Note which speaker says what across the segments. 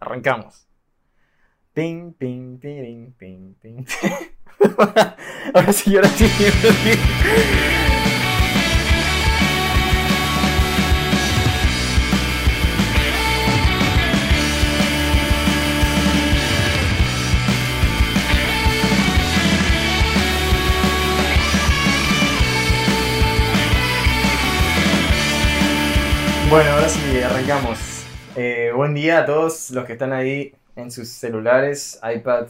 Speaker 1: arrancamos. Ping, ping, ping, ping, ping. ahora sí. ahora sí. Bueno, ahora sí, arrancamos. Eh, buen día a todos los que están ahí en sus celulares, iPad,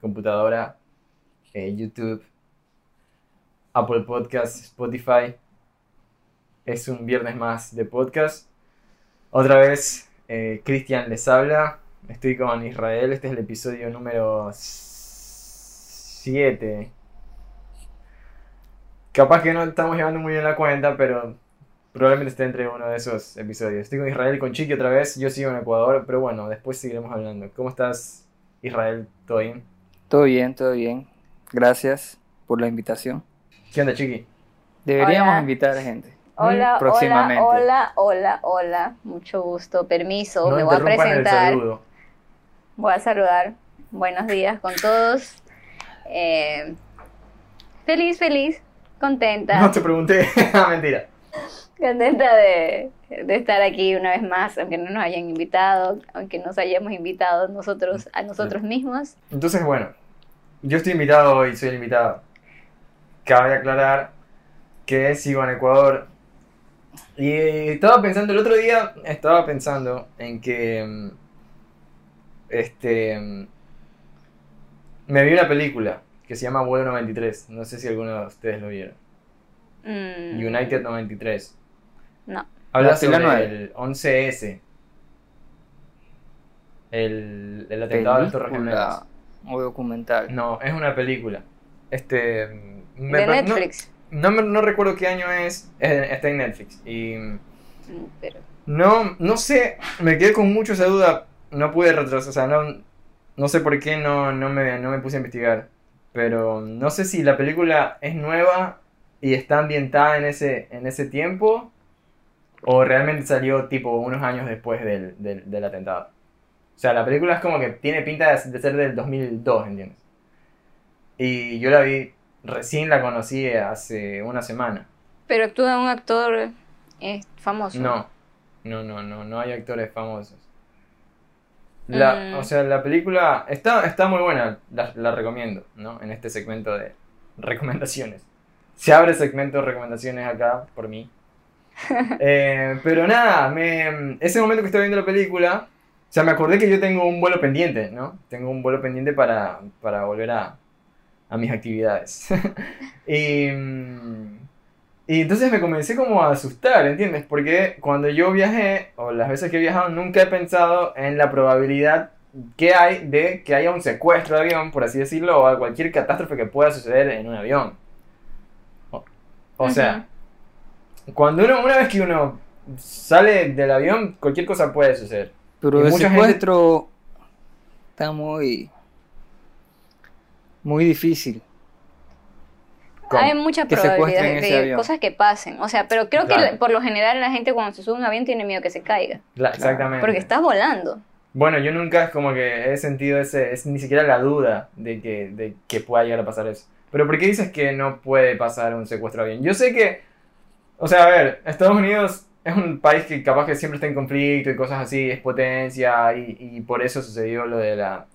Speaker 1: computadora, eh, YouTube, Apple Podcast, Spotify. Es un viernes más de podcast. Otra vez, eh, Cristian les habla. Estoy con Israel. Este es el episodio número 7. Capaz que no estamos llevando muy bien la cuenta, pero Probablemente esté entre uno de esos episodios. Estoy con Israel y con Chiqui otra vez. Yo sigo en Ecuador, pero bueno, después seguiremos hablando. ¿Cómo estás, Israel? ¿Todo bien?
Speaker 2: Todo bien, todo bien. Gracias por la invitación.
Speaker 1: ¿Qué onda, Chiqui?
Speaker 2: Deberíamos invitar a gente.
Speaker 3: Hola,
Speaker 2: próximamente.
Speaker 3: hola, hola, hola, hola. Mucho gusto. Permiso, me voy a presentar. Voy a saludar. Buenos días con todos. Eh, feliz, feliz, contenta.
Speaker 1: No te pregunté. Mentira.
Speaker 3: Contenta de, estar aquí una vez más, aunque no nos hayan invitado, aunque nos hayamos invitado nosotros a nosotros mismos.
Speaker 1: Entonces, bueno, yo estoy invitado hoy, soy el invitado. Cabe aclarar que sigo en Ecuador. Y estaba pensando, el otro día estaba pensando en que. Mm, este. Mm, me vi una película que se llama Vuelo 93. No sé si alguno de ustedes lo vieron.
Speaker 3: Mm.
Speaker 1: United 93.
Speaker 3: No.
Speaker 1: Habla sobre el 11S. El, el atentado de Torres Gemelas.
Speaker 2: O documental.
Speaker 1: No, es una película. Este.
Speaker 3: de Netflix.
Speaker 1: No, no, recuerdo qué año es. Está en Netflix. Y.
Speaker 3: Mm, pero...
Speaker 1: No, no sé. Me quedé con mucho esa duda. No pude retrasar. O sea, no, no sé por qué no, no, me, no me puse a investigar. Pero no sé si la película es nueva y está ambientada en ese, en ese tiempo o realmente salió tipo unos años después del, del, atentado. O sea, la película es como que tiene pinta de, ser del 2002, ¿entiendes? Y yo la vi, recién la conocí hace una semana.
Speaker 3: Pero actúa un actor eh, famoso.
Speaker 1: No, no, no, no, no hay actores famosos. La, mm. O sea, la película está, está muy buena, la, la recomiendo, ¿no? En este segmento de recomendaciones. Se abre segmento de recomendaciones acá por mí. Eh, pero nada, me, ese momento que estaba viendo la película, o sea, me acordé que yo tengo un vuelo pendiente, ¿no? Tengo un vuelo pendiente para, para volver a, a mis actividades. y, y entonces me comencé como a asustar, ¿entiendes? Porque cuando yo viajé, o las veces que he viajado, nunca he pensado en la probabilidad que hay de que haya un secuestro de avión, por así decirlo, o cualquier catástrofe que pueda suceder en un avión. O, sea, cuando uno, una vez que uno sale del avión, cualquier cosa puede suceder.
Speaker 2: Pero el secuestro está muy, muy difícil.
Speaker 3: Hay muchas probabilidades de, cosas que pasen. O sea, pero creo que por lo general la gente cuando se sube a un avión tiene miedo que se caiga.
Speaker 1: exactamente.
Speaker 3: Porque estás volando.
Speaker 1: Bueno, yo nunca es como que he sentido ese, es ni siquiera la duda de que, de que pueda llegar a pasar eso. Pero ¿por qué dices que no puede pasar un secuestro de avión? Yo sé que o sea, a ver, Estados Unidos es un país que capaz que siempre está en conflicto y cosas así, es potencia y, por eso sucedió lo de la...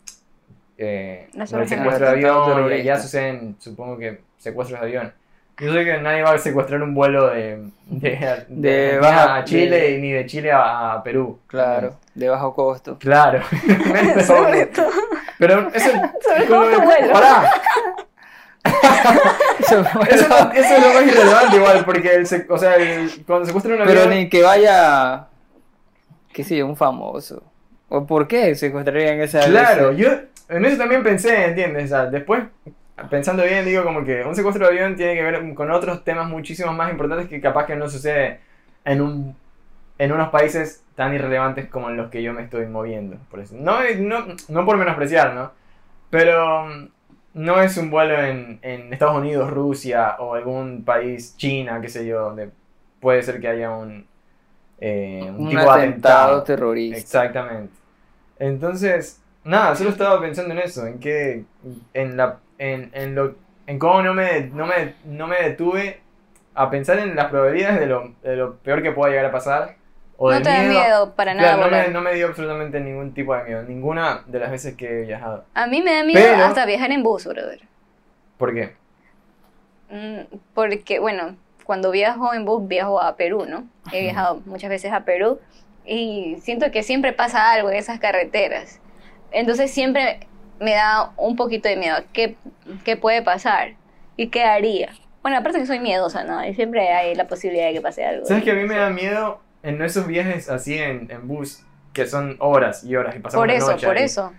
Speaker 1: Eh, el secuestro de avión y ya suceden, supongo que secuestros de avión. Yo sé que nadie va a secuestrar un vuelo de, de, de, a Chile ni de Chile a, Perú.
Speaker 2: Claro, de bajo costo.
Speaker 1: Claro. Pero eso...
Speaker 3: Sobre todo vuelo.
Speaker 1: ¡Pará! eso, eso, es lo más irrelevante igual, porque el, o sea, cuando secuestran un
Speaker 2: avión... Pero ni que vaya, qué sé yo, un famoso. ¿O por qué secuestrarían esa
Speaker 1: Claro, yo en eso también pensé, ¿entiendes? O sea, después, pensando bien, digo como que un secuestro de avión tiene que ver con otros temas muchísimo más importantes que capaz que no sucede en un en unos países tan irrelevantes como en los que yo me estoy moviendo. Por eso. No, no, no por menospreciar, ¿no? Pero no es un vuelo en, Estados Unidos, Rusia o algún país, China, qué sé yo, donde puede ser que haya un, eh,
Speaker 2: un, tipo atentado, terrorista.
Speaker 1: Exactamente. Entonces, nada, solo estaba pensando en eso, en que, en la, en, en lo, en cómo no me, no me, no me detuve a pensar en las probabilidades de lo, de lo peor que pueda llegar a pasar.
Speaker 3: O no te da miedo para nada.
Speaker 1: no, me, no, me, dio absolutamente ningún tipo de miedo, ninguna de las veces que he viajado.
Speaker 3: A mí me da miedo hasta viajar en bus, brother.
Speaker 1: ¿Por qué?
Speaker 3: Mm, porque, bueno, cuando viajo en bus viajo a Perú, ¿no? He viajado muchas veces a Perú y siento que siempre pasa algo en esas carreteras. Entonces siempre me da un poquito de miedo. ¿Qué, qué puede pasar? ¿Y qué haría? Bueno, aparte que soy miedosa, ¿no? Y siempre hay la posibilidad de que pase algo.
Speaker 1: ¿Sabes que a mí me da miedo en esos viajes así en, en bus, que son horas y horas y pasamos
Speaker 3: Por eso,
Speaker 1: la
Speaker 3: por eso.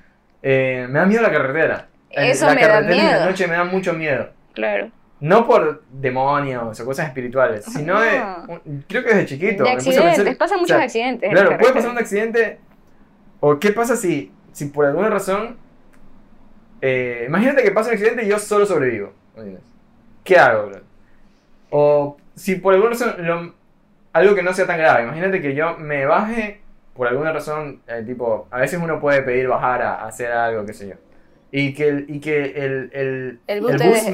Speaker 1: Eh, me da miedo la carretera.
Speaker 3: Eso
Speaker 1: la
Speaker 3: me
Speaker 1: carretera
Speaker 3: da miedo.
Speaker 1: en la noche me da mucho miedo.
Speaker 3: Claro.
Speaker 1: No por demonios o cosas espirituales, sino de. Creo que desde chiquito.
Speaker 3: De accidentes, pasan muchos accidentes.
Speaker 1: Claro, puede pasar un accidente. O qué pasa si, si por alguna razón. Eh, imagínate que pasa un accidente y yo solo sobrevivo. ¿Qué hago, bro? O si por alguna razón. Algo que no sea tan grave. Imagínate que yo me baje por alguna razón. Eh, tipo, a veces uno puede pedir bajar a hacer algo, qué sé yo. Y que el, y que el, el, el bus, me, me, deje,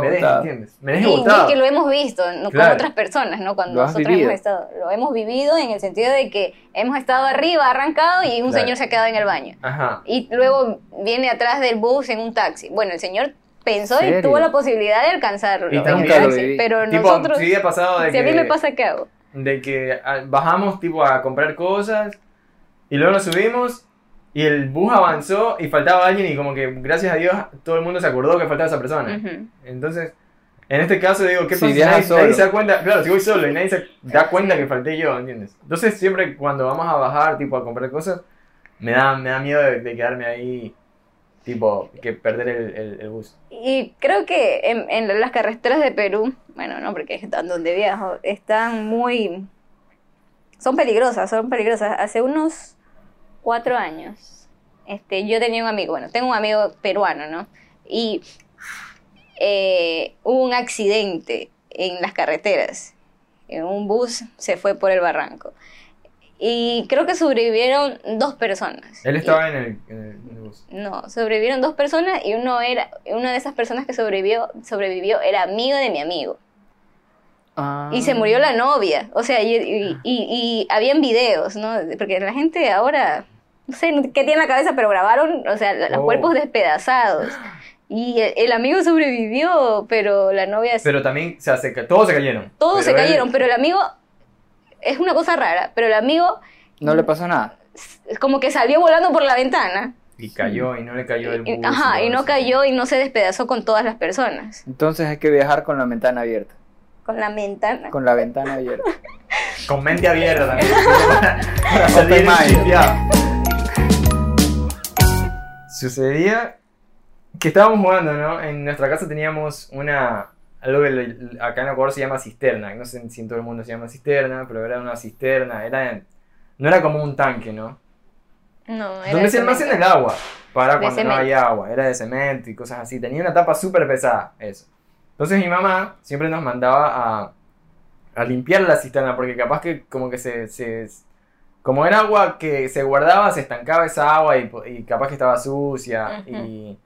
Speaker 1: me deje, ¿entiendes? Me deje
Speaker 3: y, y, que lo hemos visto ¿no? con otras personas, ¿no? Cuando nosotros hemos estado, lo hemos vivido en el sentido de que hemos estado arriba, arrancado, y un señor se ha quedado en el baño.
Speaker 1: Ajá.
Speaker 3: Y luego viene atrás del bus en un taxi. Bueno, el señor pensó y tuvo la posibilidad de alcanzarlo
Speaker 1: y
Speaker 3: en el taxi, pero
Speaker 1: tipo,
Speaker 3: nosotros...
Speaker 1: Si, pasado de
Speaker 3: si
Speaker 1: que,
Speaker 3: a mí me pasa, ¿qué hago?
Speaker 1: De que ah, bajamos tipo a comprar cosas y luego nos subimos y el bus avanzó y faltaba alguien y como que gracias a Dios todo el mundo se acordó que faltaba esa persona. Entonces, en este caso digo, ¿qué pasa si nadie, se da cuenta? Claro, si voy solo y nadie se da cuenta que falté yo, ¿entiendes? Entonces siempre cuando vamos a bajar, tipo a comprar cosas, me da, me da miedo de, quedarme ahí, tipo, que perder el, el, bus.
Speaker 3: Y creo que en, en, las carreteras de Perú, bueno, no, porque están donde viajo, están muy... Son peligrosas, son peligrosas. Hace unos cuatro años, este, yo tenía un amigo, bueno, tengo un amigo peruano, ¿no? Y eh, hubo un accidente en las carreteras. En un bus se fue por el barranco. Y creo que sobrevivieron dos personas.
Speaker 1: ¿Él estaba en, el, en, el, bus?
Speaker 3: No, sobrevivieron dos personas y uno era, una de esas personas que sobrevivió, sobrevivió era amigo de mi amigo. Y se murió la novia. O sea, y, y, y, habían videos, ¿no? Porque la gente ahora no sé qué tiene en la cabeza, pero grabaron, o sea, los oh. cuerpos despedazados. Y el, amigo sobrevivió, pero la novia...
Speaker 1: Pero también, o sea, todos se cayeron.
Speaker 3: Todos se cayeron, pero el amigo... Es una cosa rara, pero el amigo...
Speaker 2: No le pasó nada.
Speaker 3: Como que salió volando por la ventana.
Speaker 1: Y cayó, y no le cayó el bus.
Speaker 3: Ajá, y no cayó y no se despedazó con todas las personas.
Speaker 2: Entonces hay que viajar con la ventana abierta.
Speaker 3: Con la ventana.
Speaker 2: Con la ventana abierta.
Speaker 1: con mente abierta Sucedía que estábamos jugando, ¿no? En nuestra casa teníamos una. Algo que acá en Ecuador se llama cisterna. No sé si en todo el mundo se llama cisterna, pero era una cisterna. Era, no era como un tanque, ¿no?
Speaker 3: No, era.
Speaker 1: Donde se almacena el agua para cuando no hay agua. Era de cemento y cosas así. Tenía una tapa súper pesada, eso. Entonces mi mamá siempre nos mandaba a, a limpiar la cisterna porque capaz que como que se, se como era agua que se guardaba, se estancaba esa agua y, capaz que estaba sucia y,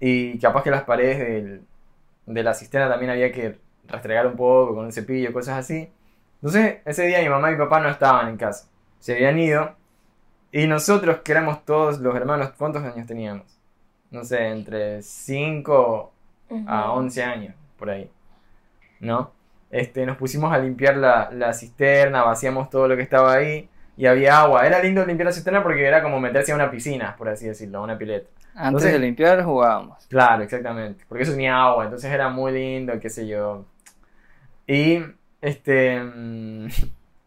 Speaker 1: y, capaz que las paredes de la cisterna también había que rastregar un poco con un cepillo, cosas así. Entonces ese día mi mamá y mi papá no estaban en casa, se habían ido y nosotros que éramos todos los hermanos, ¿cuántos años teníamos? No sé, entre 5 a 11 años, por ahí, ¿no? Este, nos pusimos a limpiar la, la cisterna, vaciamos todo lo que estaba ahí y había agua. Era lindo limpiar la cisterna porque era como meterse a una piscina, por así decirlo, a una pileta.
Speaker 2: Antes de limpiar jugábamos.
Speaker 1: Claro, exactamente. Porque eso tenía agua, entonces era muy lindo, qué sé yo. Y este mm,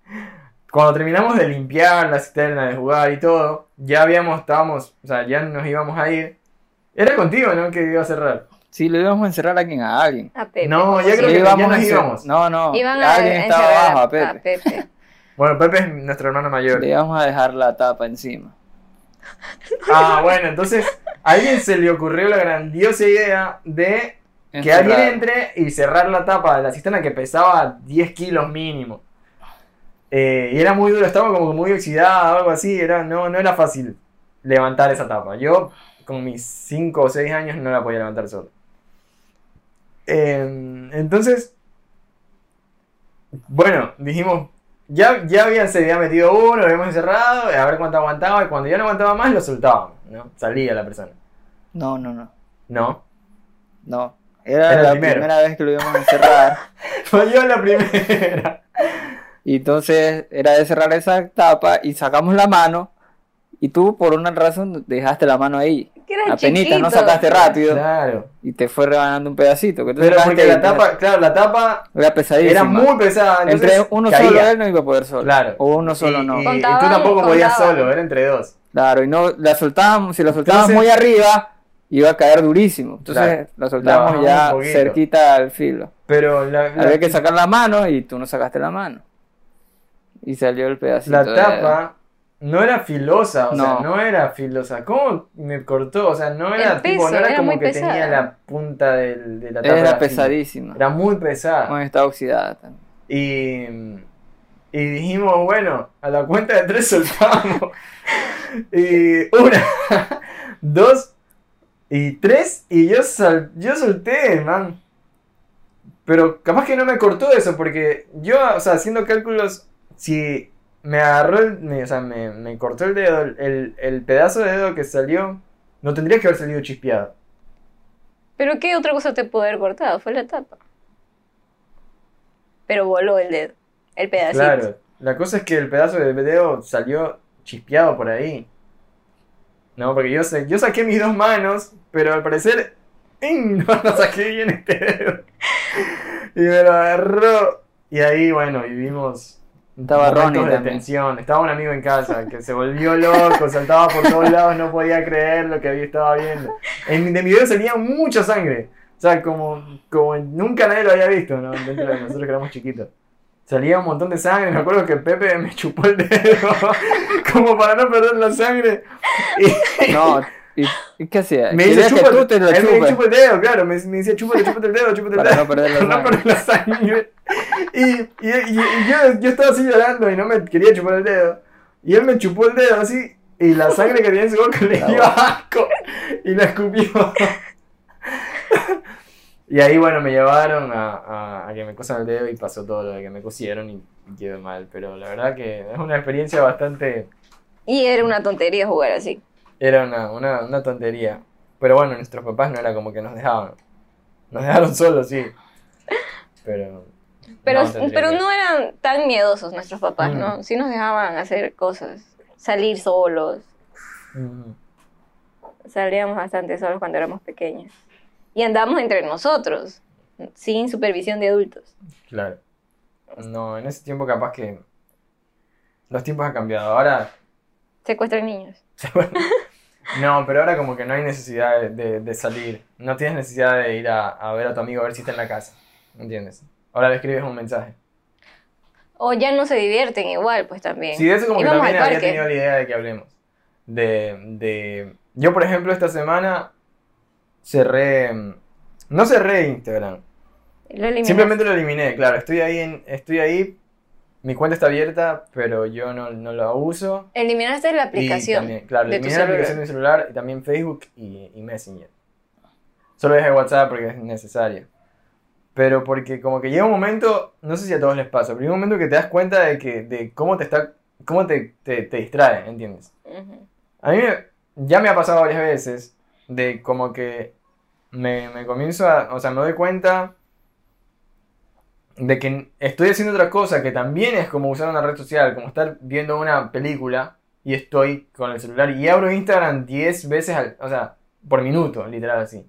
Speaker 1: cuando terminamos de limpiar la cisterna, de jugar y todo, ya habíamos, estábamos, o sea, ya nos íbamos a ir. Era contigo, ¿no? Que iba a cerrar.
Speaker 2: Sí, lo íbamos a encerrar a alguien, a alguien.
Speaker 3: A Pepe.
Speaker 1: No, ya creo que ya nos íbamos.
Speaker 2: No, no.
Speaker 3: Iban
Speaker 2: alguien estaba abajo, a Pepe.
Speaker 3: A Pepe.
Speaker 1: Bueno, Pepe es nuestro hermano mayor.
Speaker 2: Le vamos a dejar la tapa encima.
Speaker 1: Ah, bueno, entonces a alguien se le ocurrió la grandiosa idea de que alguien entre y cerrar la tapa de la cisterna que pesaba 10 kilos mínimo. Eh, y era muy duro, estaba como muy oxidado o algo así, era, no, no era fácil levantar esa tapa. Yo, con mis 5 o 6 años, no la podía levantar solo. Em, entonces, bueno, dijimos, ya, ya habían, se había metido uno, lo habíamos encerrado, a ver cuánto aguantaba, y cuando ya no aguantaba más, lo soltábamos, ¿no? Salía la persona.
Speaker 2: No, no, no.
Speaker 1: ¿No?
Speaker 2: No. Era, la primera vez que lo íbamos a encerrar.
Speaker 1: Fue yo la primera.
Speaker 2: Y entonces era de cerrar esa tapa y sacamos la mano y tú por una razón dejaste la mano ahí.
Speaker 3: La penita,
Speaker 2: no sacaste rápido.
Speaker 1: Claro.
Speaker 2: Y te fue rebanando un pedacito. Que
Speaker 1: Pero porque la tapa, claro, la tapa
Speaker 2: era pesadísima.
Speaker 1: Era muy pesada.
Speaker 2: Entre uno solo él no iba a poder solo. Claro. O uno solo no.
Speaker 1: Y, tú tampoco podías solo, era entre dos.
Speaker 2: Claro, y no la soltábamos, si la soltábamos muy arriba, iba a caer durísimo. Entonces la soltábamos ya cerquita al filo.
Speaker 1: Pero
Speaker 2: había que sacar la mano y tú no sacaste la mano. Y salió el pedacito.
Speaker 1: La tapa no era filosa, o no. sea, no era filosa. ¿Cómo me cortó? O sea, no era tipo, no era, como que tenía la punta del, de la tapa.
Speaker 2: Era pesadísima.
Speaker 1: Era muy pesada.
Speaker 2: Bueno, estaba oxidada también.
Speaker 1: Y, y dijimos, bueno, a la cuenta de tres soltamos. y una, dos y tres. Y yo, yo solté, man. Pero capaz que no me cortó eso, porque yo, o sea, haciendo cálculos, si me agarró, el, o sea, me, me, cortó el dedo, el, el, pedazo de dedo que salió, no tendría que haber salido chispeado.
Speaker 3: ¿Pero qué otra cosa te pudo haber cortado? Fue la tapa. Pero voló el dedo, el pedacito.
Speaker 1: Claro, la cosa es que el pedazo de dedo salió chispeado por ahí. No, porque yo, sé, yo saqué mis dos manos, pero al parecer no, no saqué bien este dedo. Y me lo agarró. Y ahí, bueno, vivimos
Speaker 2: estaba Ronnie
Speaker 1: de tensión. Estaba un amigo en casa que se volvió loco, saltaba por todos lados, no podía creer lo que había estaba viendo. En de mi video salía mucha sangre. O sea, como, como nunca nadie lo había visto, ¿no? Dentro de nosotros que éramos chiquitos. Salía un montón de sangre. Me acuerdo que Pepe me chupó el dedo como para no perder la sangre.
Speaker 2: Y, no, ¿Y, qué hacía?
Speaker 1: Me dice, chupa, tú te lo él me chupa el dedo, claro. Me, me decía, chúpate, chúpate el dedo, chúpate el dedo.
Speaker 2: Para no perder la sangre. no perder la sangre.
Speaker 1: Y, y, y, yo, yo estaba así llorando y no me quería chupar el dedo. Y él me chupó el dedo así y la sangre que tenía en su boca le dio asco y la escupió. y ahí, bueno, me llevaron a, a, a, que me cosan el dedo y pasó todo lo de que me cosieron y, y quedé mal. Pero la verdad que es una experiencia bastante...
Speaker 3: Y era una tontería jugar así.
Speaker 1: Era una, una, una tontería. Pero bueno, nuestros papás no era como que nos dejaban. Nos dejaron solos, sí. Pero.
Speaker 3: Pero no, pero no eran tan miedosos nuestros papás, ¿no? Mm. Sí nos dejaban hacer cosas. Salir solos. Mm. Salíamos bastante solos cuando éramos pequeños. Y andábamos entre nosotros, sin supervisión de adultos.
Speaker 1: Claro. No, en ese tiempo capaz que. Los tiempos han cambiado. Ahora.
Speaker 3: Secuestran niños.
Speaker 1: No, pero ahora como que no hay necesidad de, salir. No tienes necesidad de ir a, ver a tu amigo a ver si está en la casa. ¿Entiendes? Ahora le escribes un mensaje.
Speaker 3: O ya no se divierten igual, pues también.
Speaker 1: Sí, de eso como que también había tenido la idea de que hablemos. De, de... Yo, por ejemplo, esta semana cerré... No cerré Instagram. Simplemente lo eliminé, claro. Estoy ahí, en, estoy ahí mi cuenta está abierta, pero yo no, no la uso.
Speaker 3: Eliminaste la aplicación.
Speaker 1: También, claro, eliminé la aplicación de mi celular y también Facebook y, y Messenger. Solo dejé WhatsApp porque es necesario. Pero porque como que llega un momento, no sé si a todos les pasa, pero llega un momento que te das cuenta de que de cómo te está cómo te, te, te distrae, ¿entiendes? A mí ya me ha pasado varias veces de como que me, me comienzo a, o sea, me doy cuenta de que estoy haciendo otra cosa que también es como usar una red social, como estar viendo una película y estoy con el celular y abro Instagram 10 veces al, o sea, por minuto, literal así.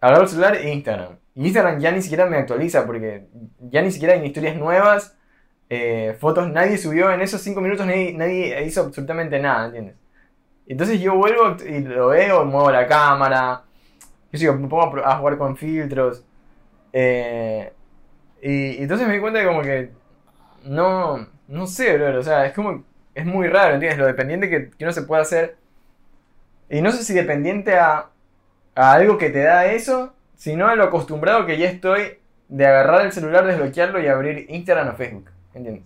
Speaker 1: Abro el celular e Instagram. Y Instagram ya ni siquiera me actualiza porque ya ni siquiera hay historias nuevas, eh, fotos, nadie subió en esos 5 minutos, nadie, nadie, hizo absolutamente nada, ¿entiendes? Entonces yo vuelvo y lo veo, muevo la cámara, yo sigo, me pongo a jugar con filtros. Eh, y, entonces me di cuenta de como que no, no sé, bro, o sea, es como, es muy raro, ¿entiendes? Lo dependiente que, que uno se puede hacer. Y no sé si dependiente a, a algo que te da eso, sino a lo acostumbrado que ya estoy de agarrar el celular, desbloquearlo y abrir Instagram o Facebook, ¿entiendes?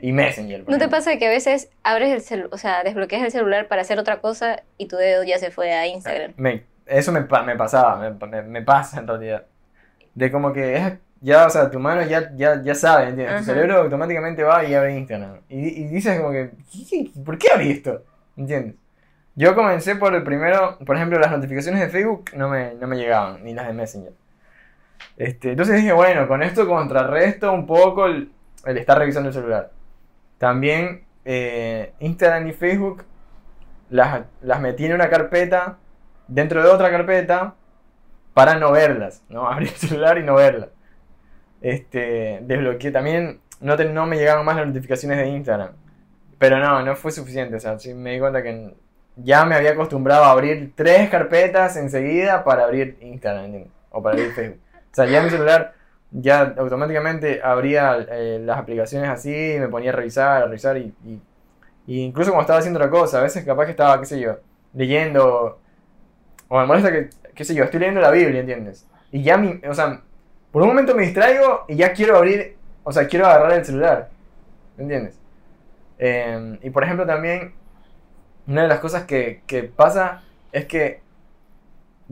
Speaker 1: y Messenger.
Speaker 3: ¿No te pasa que a veces abres el celular, o sea, desbloqueas el celular para hacer otra cosa y tu dedo ya se fue a Instagram?
Speaker 1: eso me, me pasaba, me, me, pasa en realidad. De como que es, ya, o sea, tu mano ya, ya, ya sabe, ¿entiendes? Tu cerebro automáticamente va y abre Instagram. Y, y dices como que, ¿por qué abrí esto? ¿Entiendes? Yo comencé por el primero, por ejemplo, las notificaciones de Facebook no me, no me llegaban, ni las de Messenger. Este, entonces dije, bueno, con esto contrarresto un poco el, el estar revisando el celular. También eh, Instagram y Facebook las, las metí en una carpeta dentro de otra carpeta para no verlas, ¿no? Abrir el celular y no verlas. Este, desbloqueé también, no, no me llegaban más las notificaciones de Instagram. Pero no, no fue suficiente, o sea, sí me di cuenta que ya me había acostumbrado a abrir tres carpetas enseguida para abrir Instagram, O para abrir Facebook. O sea, ya mi celular ya automáticamente abría eh, las aplicaciones así, me ponía a revisar, a revisar y, incluso cuando estaba haciendo otra cosa, a veces capaz que estaba, qué sé yo, leyendo, o me molesta que, qué sé yo, estoy leyendo la Biblia, ¿entiendes? Y ya, mi, o sea, por un momento me distraigo y ya quiero abrir, o sea, quiero agarrar el celular, ¿entiendes? Em, y por ejemplo también, una de las cosas que, que pasa es que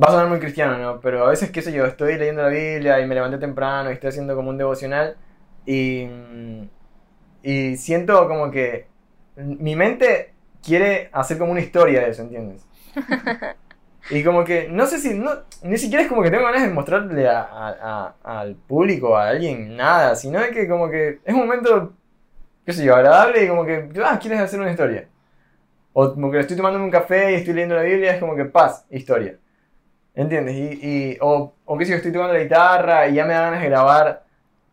Speaker 1: va a sonar muy cristiano, ¿no? Pero a veces, qué sé yo, estoy leyendo la Biblia y me levanté temprano y estoy haciendo como un devocional y, y siento como que mi mente quiere hacer como una historia de eso, ¿entiendes? Y como que, no sé si, no, ni siquiera es como que tengo ganas de mostrarle a, al público, a alguien, nada, sino que como que es un momento, qué sé yo, agradable y como que, ah, quieres hacer una historia. O como que estoy tomando un café y estoy leyendo la Biblia, es como que paz, historia. ¿Entiendes? Y, y, o, o que si yo estoy tocando la guitarra y ya me da ganas de grabar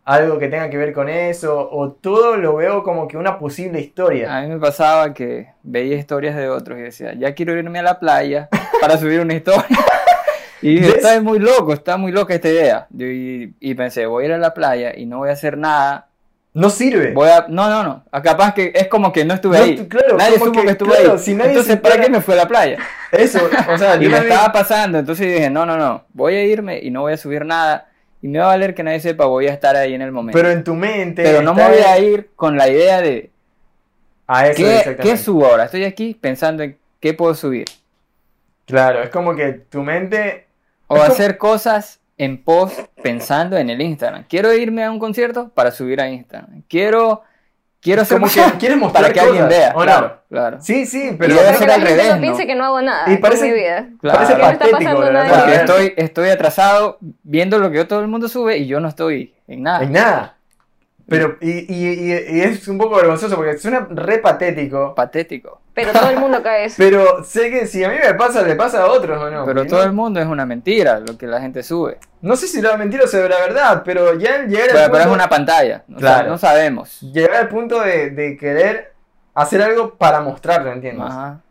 Speaker 1: algo que tenga que ver con eso, o todo lo veo como que una posible historia.
Speaker 2: A mí me pasaba que veía historias de otros y decía, ya quiero irme a la playa para subir una historia. y dije, está muy loco, está muy loca esta idea. y, y, pensé, voy a ir a la playa y no voy a hacer nada
Speaker 1: no sirve.
Speaker 2: Voy a, no, no, no. Capaz que es como que no estuve ahí. nadie supo que, estuve ahí. entonces, ¿para qué me fue a la playa?
Speaker 1: Eso, o sea,
Speaker 2: y me estaba pasando. Entonces dije, no, no, no. Voy a irme y no voy a subir nada. Y me va a valer que nadie sepa, voy a estar ahí en el momento.
Speaker 1: Pero en tu mente.
Speaker 2: Pero no me voy a ir con la idea de. A eso, ¿qué, ¿Qué subo ahora? Estoy aquí pensando en qué puedo subir.
Speaker 1: Claro, es como que tu mente.
Speaker 2: O hacer cosas en post pensando en el Instagram. Quiero irme a un concierto para subir a Instagram. Quiero quiero hacer
Speaker 1: como que quieres mostrar para que alguien vea.
Speaker 2: Claro, claro.
Speaker 1: Sí, sí, pero
Speaker 3: debe ser al revés. No piense que no hago nada y parece, mi vida.
Speaker 1: Parece patético,
Speaker 2: Porque estoy, estoy atrasado viendo lo que todo el mundo sube y yo no estoy en nada.
Speaker 1: En nada. Pero, y, y, y, es un poco vergonzoso porque suena re patético.
Speaker 2: Patético.
Speaker 3: Pero todo el mundo cae eso.
Speaker 1: Pero sé que si a mí me pasa, le pasa a otros o no.
Speaker 2: Pero todo el mundo es una mentira lo que la gente sube.
Speaker 1: No sé si la mentira o sea la verdad, pero ya llegar
Speaker 2: al punto... Pero es una pantalla, claro. no sabemos.
Speaker 1: Llegar al punto de, de, querer hacer algo para mostrarlo, ¿entiendes? Ajá.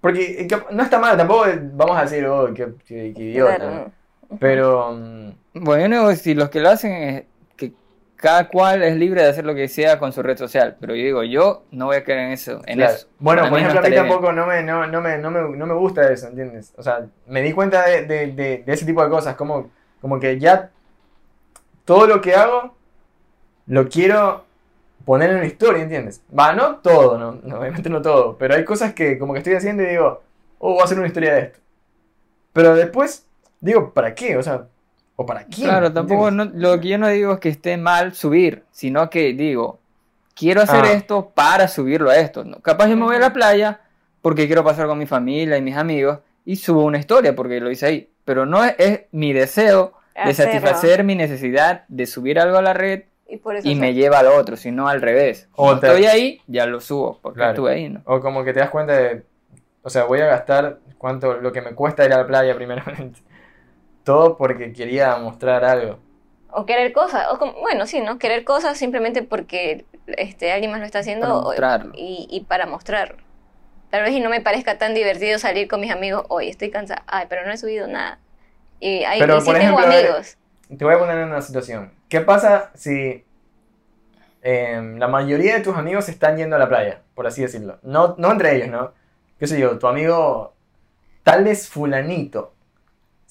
Speaker 1: Porque eh, no está mal, tampoco vamos a decir, oh, qué, qué, idiota. Pero... Mm,
Speaker 2: bueno, si los que lo hacen es cada cual es libre de hacer lo que sea con su red social, pero yo digo, yo no voy a creer en eso. En eso.
Speaker 1: Bueno, por ejemplo, a mí tampoco no me, no, me, no, me, no me gusta eso, ¿entiendes? O sea, me di cuenta de, de, de, ese tipo de cosas, como, como que ya todo lo que hago lo quiero poner en una historia, ¿entiendes? Va, no todo, no, obviamente no todo, pero hay cosas que como que estoy haciendo y digo, oh, voy a hacer una historia de esto. Pero después digo, ¿para qué? O sea, ¿O para quién?
Speaker 2: Claro, tampoco lo que yo no digo es que esté mal subir, sino que digo, quiero hacer ah. esto para subirlo a esto. Capaz yo me voy a la playa porque quiero pasar con mi familia y mis amigos y subo una historia porque lo hice ahí. Pero no es, mi deseo de satisfacer mi necesidad de subir algo a la red y, me lleva al otro, sino al revés. O estoy ahí, ya lo subo porque estuve ahí, ¿no?
Speaker 1: O como que te das cuenta de, o sea, voy a gastar cuánto, lo que me cuesta ir a la playa primeramente todo porque quería mostrar algo.
Speaker 3: O querer cosas, o bueno, sí, ¿no? Querer cosas simplemente porque este, alguien más lo está haciendo y, y, para mostrar. Tal vez y no me parezca tan divertido salir con mis amigos hoy, estoy cansada, ay, pero no he subido nada. Y, hay, pero, por tengo amigos.
Speaker 1: te voy a poner en una situación. ¿Qué pasa si em, la mayoría de tus amigos están yendo a la playa, por así decirlo? No, no entre ellos, ¿no? ¿Qué sé yo? Tu amigo, tal vez fulanito,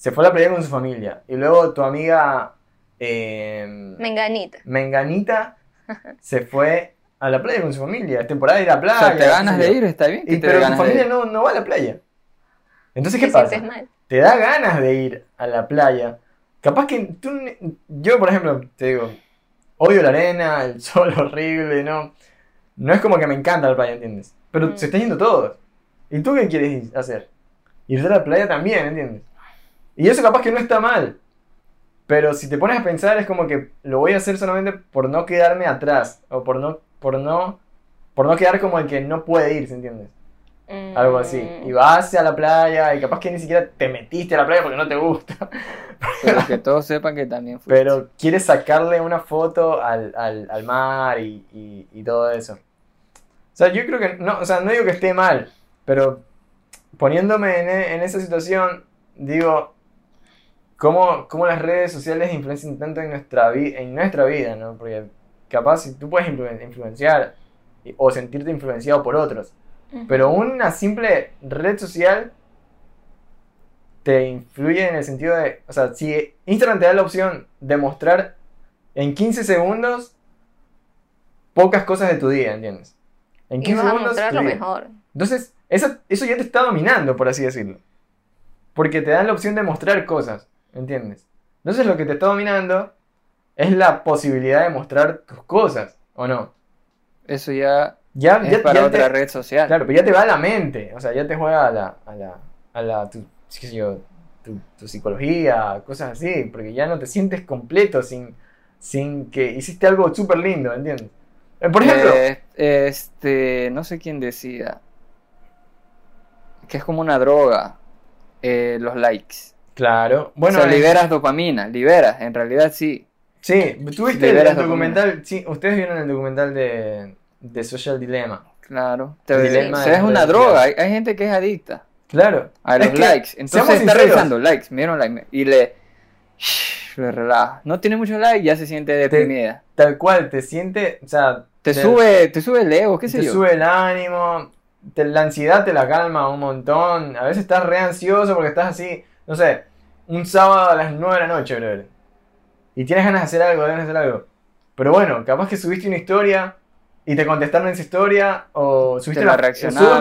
Speaker 1: se fue a la playa con su familia. Y luego tu amiga...
Speaker 3: Eh, Menganita.
Speaker 1: Menganita se fue a la playa con su familia, es temporada de ir a la playa. O
Speaker 2: sea, te ganas de ir, está bien.
Speaker 1: Y, pero tu familia no, no va a la playa. Entonces, ¿qué pasa? Te da ganas de ir a la playa. Capaz que tú, yo por ejemplo, te digo, odio la arena, el sol horrible, ¿no? No es como que me encanta la playa, ¿entiendes? Pero mm. se está yendo todo. ¿Y tú qué quieres hacer? Irte a la playa también, ¿entiendes? Y eso capaz que no está mal. Pero si te pones a pensar es como que lo voy a hacer solamente por no quedarme atrás. O por no, por no, por no quedar como el que no puede ir, ¿se entiendes? Algo así. Y mm. vas a la playa y capaz que ni siquiera te metiste a la playa porque no te gusta.
Speaker 2: Pero que todos sepan que también
Speaker 1: fuiste. Pero quieres sacarle una foto al, mar y, todo eso. O sea, yo creo que, no, o sea, no digo que esté mal, pero poniéndome en, en esa situación, digo, ¿cómo, ¿cómo, las redes sociales influencian tanto en nuestra, en nuestra vida, ¿no? Porque capaz si tú puedes influenciar o sentirte influenciado por otros, pero una simple red social te influye en el sentido de, o sea, si Instagram te da la opción de mostrar en 15 segundos pocas cosas de tu día, ¿entiendes?
Speaker 3: En 15 segundos. lo mejor.
Speaker 1: Entonces, eso, eso ya te está dominando, por así decirlo. Porque te dan la opción de mostrar cosas, ¿entiendes? Entonces lo que te está dominando es la posibilidad de mostrar tus cosas, ¿o no?
Speaker 2: Eso ya ya, es para otra red social.
Speaker 1: Claro, pero ya te va a la mente, o sea, ya te juega a la, a la, a la tu, tu, psicología, cosas así, porque ya no te sientes completo sin, sin que hiciste algo súper lindo, ¿entiendes? Eh, por ejemplo... Eh,
Speaker 2: este, no sé quién decida, que es como una droga, eh, los likes.
Speaker 1: Claro, bueno...
Speaker 2: O sea, liberas dopamina, liberas, en realidad sí.
Speaker 1: Sí, tuviste el documental, sí, ustedes vieron el documental de de Social Dilemma.
Speaker 2: Claro. es una droga. Hay, gente que es adicta.
Speaker 1: Claro.
Speaker 2: A los likes. Entonces está revisando likes. Mira like. Y le. Le relaja. No tiene muchos likes, ya se siente deprimida.
Speaker 1: tal cual, te siente. O sea.
Speaker 2: Te, sube, te sube el ego, qué sé
Speaker 1: yo.
Speaker 2: Te
Speaker 1: sube el ánimo. la ansiedad te la calma un montón. A veces estás re ansioso porque estás así. No sé. Un sábado a las 9 de la noche, bro. Y tienes ganas de hacer algo, ganas de hacer algo. Pero bueno, capaz que subiste una historia y te contestaron esa historia o subiste la,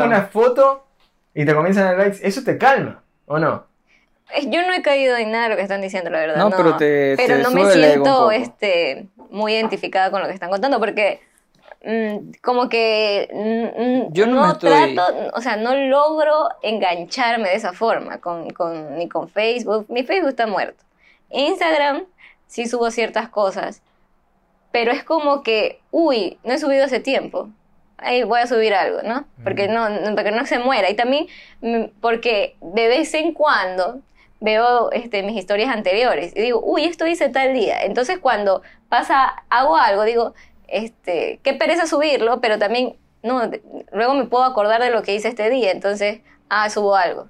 Speaker 1: una foto y te comienzan a dar likes, eso te calma, ¿o no?
Speaker 3: Yo no he caído en nada de lo que están diciendo, la verdad.
Speaker 2: No, pero te.
Speaker 3: Pero no me siento este, muy identificada con lo que están contando, porque como que mm, yo no, trato, o sea, no logro engancharme de esa forma, con, con, ni con Facebook. Mi Facebook está muerto. Instagram sí subo ciertas cosas, pero es como que, uy, no he subido hace tiempo. Ahí voy a subir algo, ¿no? Porque no, porque no se muera. Y también mm, porque de vez en cuando veo este, mis historias anteriores y digo, uy, esto hice tal día. Entonces cuando pasa, hago algo, digo, este, qué pereza subirlo, pero también, no, luego me puedo acordar de lo que hice este día. Entonces, ah, subo algo.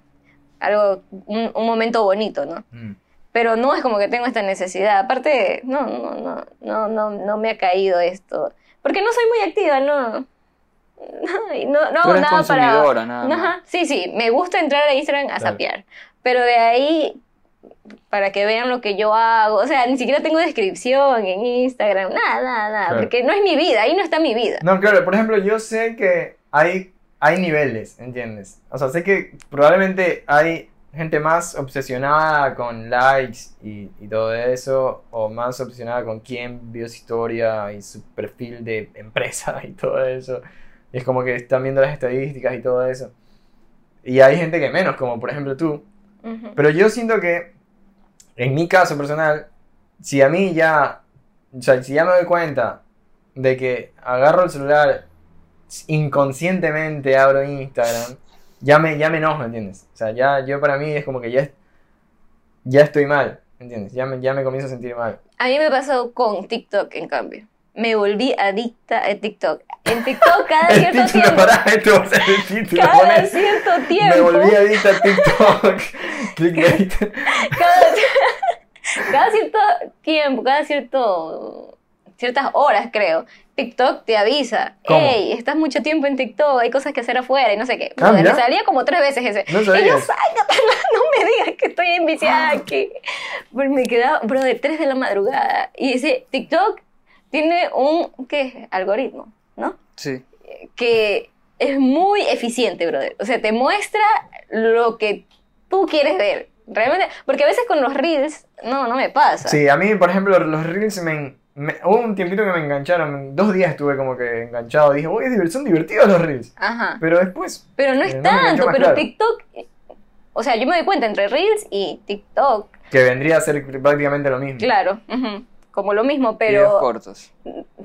Speaker 3: Algo, un, momento bonito, ¿no? Mm pero no es como que tengo esta necesidad. Aparte, no, no, no, no, no, no me ha caído esto. Porque no soy muy activa, no. No, no, nada para. Nada Sí, sí, me gusta entrar a Instagram a sapear. Pero de ahí, para que vean lo que yo hago, o sea, ni siquiera tengo descripción en Instagram, nada, nada, nada. Porque no es mi vida, ahí no está mi vida.
Speaker 1: No, claro, por ejemplo, yo sé que hay, hay niveles, ¿entiendes? O sea, sé que probablemente hay gente más obsesionada con likes y, todo eso, o más obsesionada con quién vio su historia y su perfil de empresa y todo eso. Y es como que están viendo las estadísticas y todo eso. Y hay gente que menos, como por ejemplo tú. Pero yo siento que, en mi caso personal, si a mí ya, o sea, si ya me doy cuenta de que agarro el celular inconscientemente, abro Instagram ya me, ya me enojo, ¿entiendes? O sea, ya yo para mí es como que ya, ya estoy mal, ¿entiendes? Ya me, ya me comienzo a sentir mal.
Speaker 3: A mí me pasó con TikTok, en cambio. Me volví adicta a TikTok. En TikTok cada cierto tiempo. Para, esto va a ser el título, cada cierto tiempo.
Speaker 1: Me volví adicta a TikTok. Clickbait.
Speaker 3: cada, cada cierto tiempo, cada cierto ciertas horas, creo, TikTok te avisa, hey, estás mucho tiempo en TikTok, hay cosas que hacer afuera y no sé qué. Ah, me salía como tres veces ese. No Ellos, ay, no, me digas que estoy enviciada ah. aquí. me quedaba, bro, de 3 de la madrugada. Y dice, TikTok tiene un, ¿qué? Algoritmo, ¿no?
Speaker 2: Sí.
Speaker 3: Que es muy eficiente, brother. O sea, te muestra lo que tú quieres ver. Realmente, porque a veces con los reels, no, no me pasa.
Speaker 1: Sí, a mí, por ejemplo, los reels me, hubo un tiempito que me engancharon, dos días estuve como que enganchado, dije, uy, son divertidos los reels.
Speaker 3: Ajá.
Speaker 1: Pero después...
Speaker 3: Pero no es eh, tanto, pero TikTok, o sea, yo me doy cuenta entre reels y TikTok.
Speaker 1: Que vendría a ser prácticamente lo mismo.
Speaker 3: Claro, como lo mismo, pero...
Speaker 2: cortos.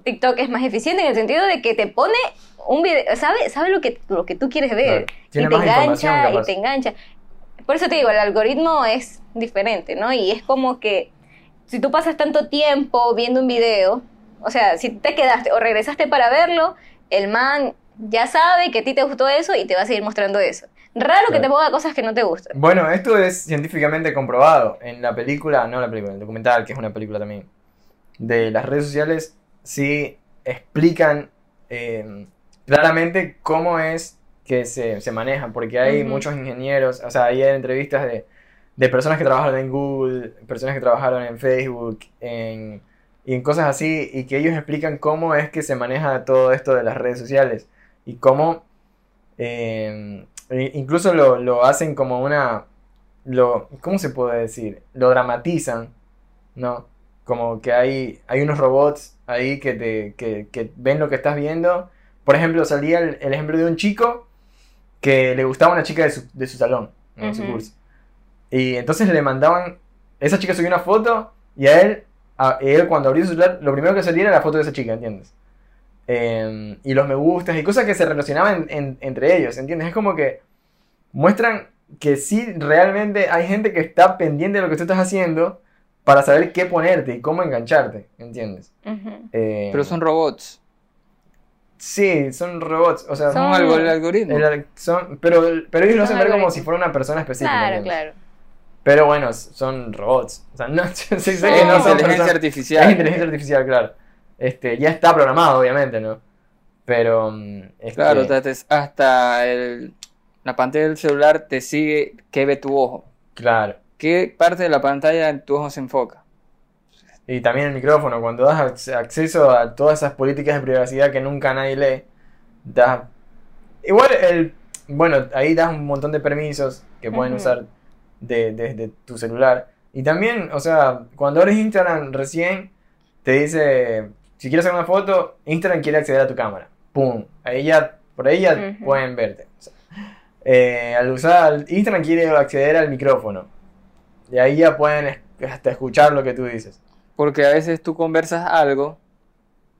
Speaker 3: TikTok es más eficiente en el sentido de que te pone un video, sabe, sabe lo que, lo que tú quieres ver. y te engancha, y te engancha. Por eso te digo, el algoritmo es diferente, ¿no? Y es como que si tú pasas tanto tiempo viendo un video, o sea, si te quedaste o regresaste para verlo, el man ya sabe que a ti te gustó eso y te va a seguir mostrando eso. Raro que te ponga cosas que no te gustan.
Speaker 1: Bueno, esto es científicamente comprobado. En la película, no la película, el documental, que es una película también, de las redes sociales, sí explican eh, claramente cómo es que se, se manejan, porque hay muchos ingenieros, o sea, hay entrevistas de, de, personas que trabajaron en Google, personas que trabajaron en Facebook, en, y en cosas así, y que ellos explican cómo es que se maneja todo esto de las redes sociales, y cómo em, incluso lo, lo, hacen como una, lo, ¿cómo se puede decir? Lo dramatizan, ¿no? Como que hay, hay unos robots ahí que, te, que, que ven lo que estás viendo. Por ejemplo, salía el, el ejemplo de un chico que le gustaba una chica de su, de su salón, en su curso. Y entonces le mandaban, esa chica subió una foto y a él, a él cuando abrió su celular, lo primero que salía era la foto de esa chica, ¿entiendes? Em, y los me gustas y cosas que se relacionaban entre ellos, ¿entiendes? Es como que muestran que sí realmente hay gente que está pendiente de lo que tú estás haciendo para saber qué ponerte y cómo engancharte, ¿entiendes?
Speaker 2: Em, Pero son robots.
Speaker 1: Sí, son robots, o sea,
Speaker 2: son algo el algoritmo.
Speaker 1: son, pero, pero ellos lo hacen ver como si fuera una persona específica.
Speaker 3: Claro, claro.
Speaker 1: Pero bueno, son robots. O sea, no, sí,
Speaker 2: sé que no son inteligencia artificial.
Speaker 1: Es inteligencia artificial, claro. Este, ya está programado, obviamente, ¿no? Pero. Mm,
Speaker 2: claro, hasta el, la pantalla del celular te sigue qué ve tu ojo.
Speaker 1: Claro.
Speaker 2: ¿Qué parte de la pantalla tu ojo se enfoca?
Speaker 1: Y también el micrófono, cuando das acceso a todas esas políticas de privacidad que nunca nadie lee, das... Igual, el, bueno, ahí das un montón de permisos que pueden usar desde de, tu celular. Y también, o sea, cuando abres Instagram recién, te dice, si quieres hacer una foto, Instagram quiere acceder a tu cámara. ¡Pum! Ahí ya, por ahí ya pueden verte. Eh, al usar, Instagram quiere acceder al micrófono. Y ahí ya pueden hasta escuchar lo que tú dices.
Speaker 2: Porque a veces tú conversas algo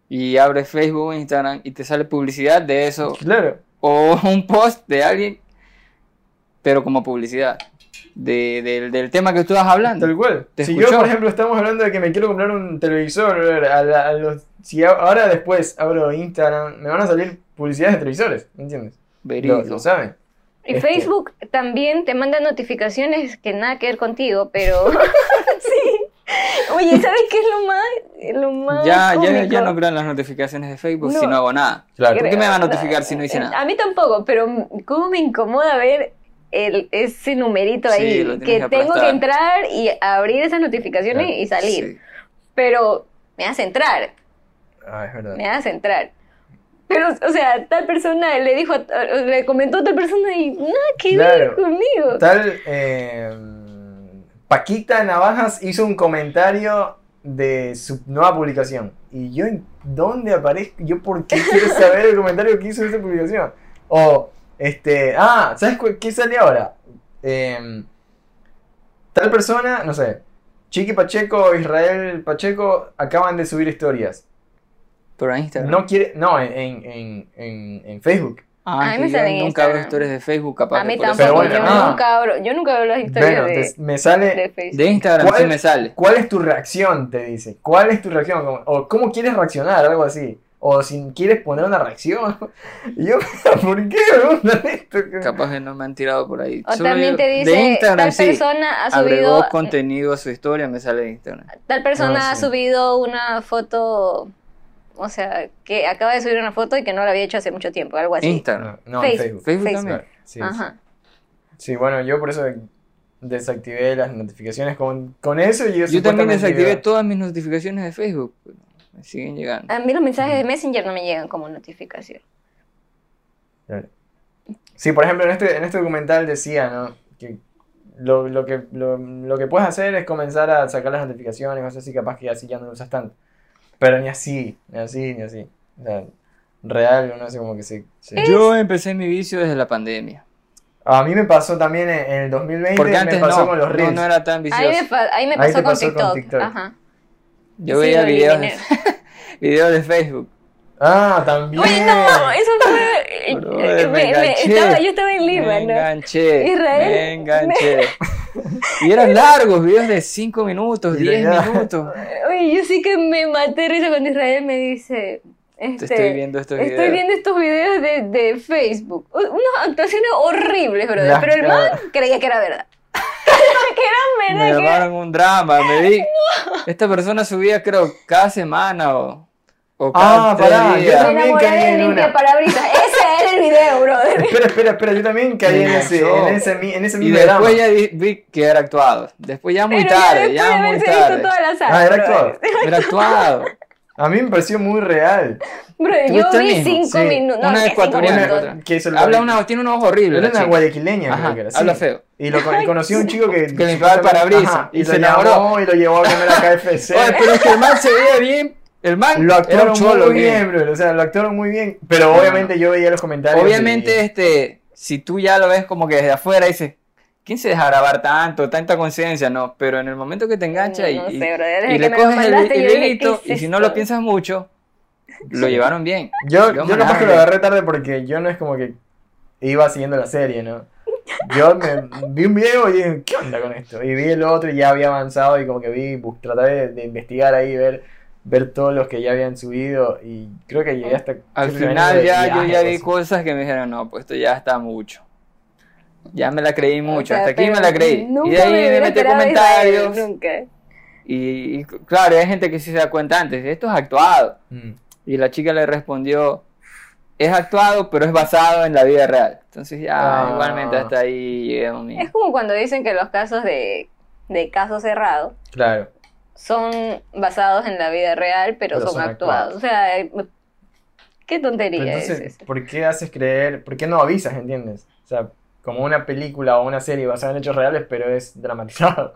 Speaker 2: y abres Facebook o Instagram y te sale publicidad de eso.
Speaker 1: Claro.
Speaker 2: O un post de alguien, pero como publicidad. De, del tema que tú estás hablando.
Speaker 1: Tal cual. si yo, por ejemplo, estamos hablando de que me quiero comprar un televisor, a, los, si ahora después abro Instagram, me van a salir publicidades de televisores, ¿entiendes? Lo, lo, saben.
Speaker 3: Y este. Facebook también te manda notificaciones que nada que ver contigo, pero sí. Oye, ¿sabes qué es lo más,
Speaker 2: ya, ya, ya, no crean las notificaciones de Facebook si no hago nada. Claro. ¿Por qué me va a notificar si no hice nada?
Speaker 3: A mí tampoco, pero cómo me incomoda ver el, ese numerito ahí, que, tengo que entrar y abrir esas notificaciones y salir. Pero me hace entrar.
Speaker 1: Ah, es verdad.
Speaker 3: Me hace entrar. Pero, o sea, tal persona le dijo, le comentó a tal persona y nada que ver conmigo.
Speaker 1: Tal, eh Paquita Navajas hizo un comentario de su nueva publicación. Y yo, ¿dónde aparezco? Yo, ¿por qué quiero saber el comentario que hizo esa publicación? O, este, ah, ¿sabes qué sale ahora? Em, tal persona, no sé, Chiqui Pacheco, Israel Pacheco acaban de subir historias.
Speaker 2: Pero en Instagram.
Speaker 1: No quiere, no, en, en, en, en Facebook.
Speaker 2: Ah, a mí me yo nunca veo historias de Facebook, capaz.
Speaker 3: A mí tampoco, yo, nunca abro, yo nunca veo las historias de,
Speaker 1: me sale,
Speaker 3: de Facebook.
Speaker 2: De Instagram sí me sale.
Speaker 1: ¿Cuál es tu reacción? Te dice. ¿Cuál es tu reacción? O cómo quieres reaccionar, algo así. O si quieres poner una reacción. Y yo, ¿por qué me esto?
Speaker 2: Capaz que no me han tirado por ahí.
Speaker 3: O también te dice, de Instagram, tal persona ha subido...
Speaker 2: contenido a su historia, me sale de Instagram.
Speaker 3: Tal persona ah, ha subido una foto o sea, que acaba de subir una foto y que no la había hecho hace mucho tiempo, algo así.
Speaker 2: Instagram.
Speaker 1: No, Facebook.
Speaker 2: Facebook. también.
Speaker 1: Sí, Ajá. Sí. bueno, yo por eso desactivé las notificaciones con, con eso y
Speaker 2: Yo también desactivé todas mis notificaciones de Facebook. me siguen llegando.
Speaker 3: A mí los mensajes de Messenger no me llegan como notificación.
Speaker 1: Sí, por ejemplo, en este, en este documental decía, ¿no? Que lo, lo que, lo, lo, que puedes hacer es comenzar a sacar las notificaciones, cosas así, capaz que así ya no lo usas tanto. Pero ni así, ni así, ni así. O sea, real, no sé cómo que se...
Speaker 2: Yo empecé mi vicio desde la pandemia.
Speaker 1: A mí me pasó también en, el 2020,
Speaker 2: Porque antes
Speaker 1: me pasó
Speaker 2: no,
Speaker 1: con los reels.
Speaker 2: No, no era tan vicioso.
Speaker 3: Ahí me, ahí me pasó, con, TikTok. Ajá.
Speaker 2: Yo veía videos de, videos de Facebook.
Speaker 1: Ah, también.
Speaker 3: Oye, no, eso fue. Bro, me, me, estaba, yo estaba en Lima,
Speaker 2: me
Speaker 3: ¿no?
Speaker 2: Enganché,
Speaker 3: Israel.
Speaker 2: Me enganché. Y eran largos, videos de 5 minutos, 10 minutos.
Speaker 3: Oye, yo sí que me maté risa cuando Israel me dice. Este,
Speaker 2: estoy viendo estos videos.
Speaker 3: Estoy viendo estos videos de, de Facebook. Unas actuaciones horribles, brother.
Speaker 1: Las
Speaker 3: pero el man creía que era verdad. que era
Speaker 2: Me
Speaker 3: verdad. que era-
Speaker 2: llamaron un drama, me vi. Esta persona subía, creo, cada semana o, o
Speaker 1: Ah, pará, yo.
Speaker 3: Me
Speaker 1: también caí
Speaker 3: de
Speaker 1: en
Speaker 3: limpia
Speaker 1: una.
Speaker 3: parabrisas. Ese era el video, brother.
Speaker 1: Espera, espera, espera, yo también caí en ese, en ese, en ese
Speaker 2: Y
Speaker 1: mismo
Speaker 2: después
Speaker 1: drama.
Speaker 2: ya vi, vi que era actuado. Después ya muy
Speaker 3: Pero ya
Speaker 2: tarde, ya,
Speaker 3: de
Speaker 2: muy tarde.
Speaker 3: visto toda la saga.
Speaker 1: Ah, era actuado.
Speaker 2: Era actuado.
Speaker 1: A mí me pareció muy real.
Speaker 3: Brother, yo
Speaker 2: ¿Tuviste el
Speaker 3: vi
Speaker 2: mismo?
Speaker 3: cinco
Speaker 1: Sí.
Speaker 3: minutos. No,
Speaker 2: Una ecuatoriana,
Speaker 1: lo-
Speaker 2: Habla una, tiene unos ojos horribles.
Speaker 1: Era una
Speaker 2: chica.
Speaker 1: guayaquileña,
Speaker 2: Ajá,
Speaker 1: creo que era. sí.
Speaker 2: habla feo.
Speaker 1: Y lo y conocí a un chico que...
Speaker 2: Que limpiaba el parabrisas, y
Speaker 1: y,
Speaker 2: se enamoró.
Speaker 1: enamoró y lo llevó a comer a KFC.
Speaker 2: Oye, pero es que el man se veía bien. El man
Speaker 1: Lo actuaron
Speaker 2: cholo
Speaker 1: muy bien, bro. O sea, lo actuaron muy bien. Pero obviamente yo veía los comentarios.
Speaker 2: Obviamente,
Speaker 1: y-
Speaker 2: este, si tú ya lo ves como que desde afuera, dices, ¿quién se deja grabar tanto, tanta conciencia? No, pero en el momento que te engancha y,
Speaker 3: sé,
Speaker 2: y- y le coges el, el hilito,
Speaker 3: ¿qué
Speaker 2: y
Speaker 3: es
Speaker 2: si no lo piensas mucho, lo llevaron bien.
Speaker 1: Yo,
Speaker 2: Yo
Speaker 1: yo capaz que lo agarré tarde porque yo no es como que iba siguiendo la serie, ¿no? Yo me, vi un video y dije, ¿qué onda con esto? Y vi el otro y ya había avanzado y como que vi, bus- traté de, de investigar ahí, ver, ver todos los que ya habían subido y creo que llegué hasta...
Speaker 2: Al final ya yo ya vi cosas que me dijeron, no, pues esto ya está mucho. Ya me la creí mucho,
Speaker 3: O sea,
Speaker 2: hasta aquí me la creí.
Speaker 3: nunca
Speaker 2: Y de ahí me
Speaker 3: hubiera
Speaker 2: metí comentarios.
Speaker 3: Israel, Nunca.
Speaker 2: Y, y claro, hay gente que sí se da cuenta antes, esto es actuado.
Speaker 1: Mm.
Speaker 2: Y la chica le respondió, es actuado, pero es basado en la vida real. Entonces ya,
Speaker 1: Ah.
Speaker 2: igualmente hasta ahí llegué a mí.
Speaker 3: Es como cuando dicen que los casos de, de caso cerrado
Speaker 1: Claro.
Speaker 3: Son basados en la vida real, pero,
Speaker 1: Pero
Speaker 3: son,
Speaker 1: son
Speaker 3: actuados. O sea, eh, qué tontería
Speaker 1: Pero
Speaker 3: es eso.
Speaker 1: ¿por qué haces creer, por qué no avisas, entiendes? O sea, como una película o una serie basada en hechos reales, pero es dramatizado.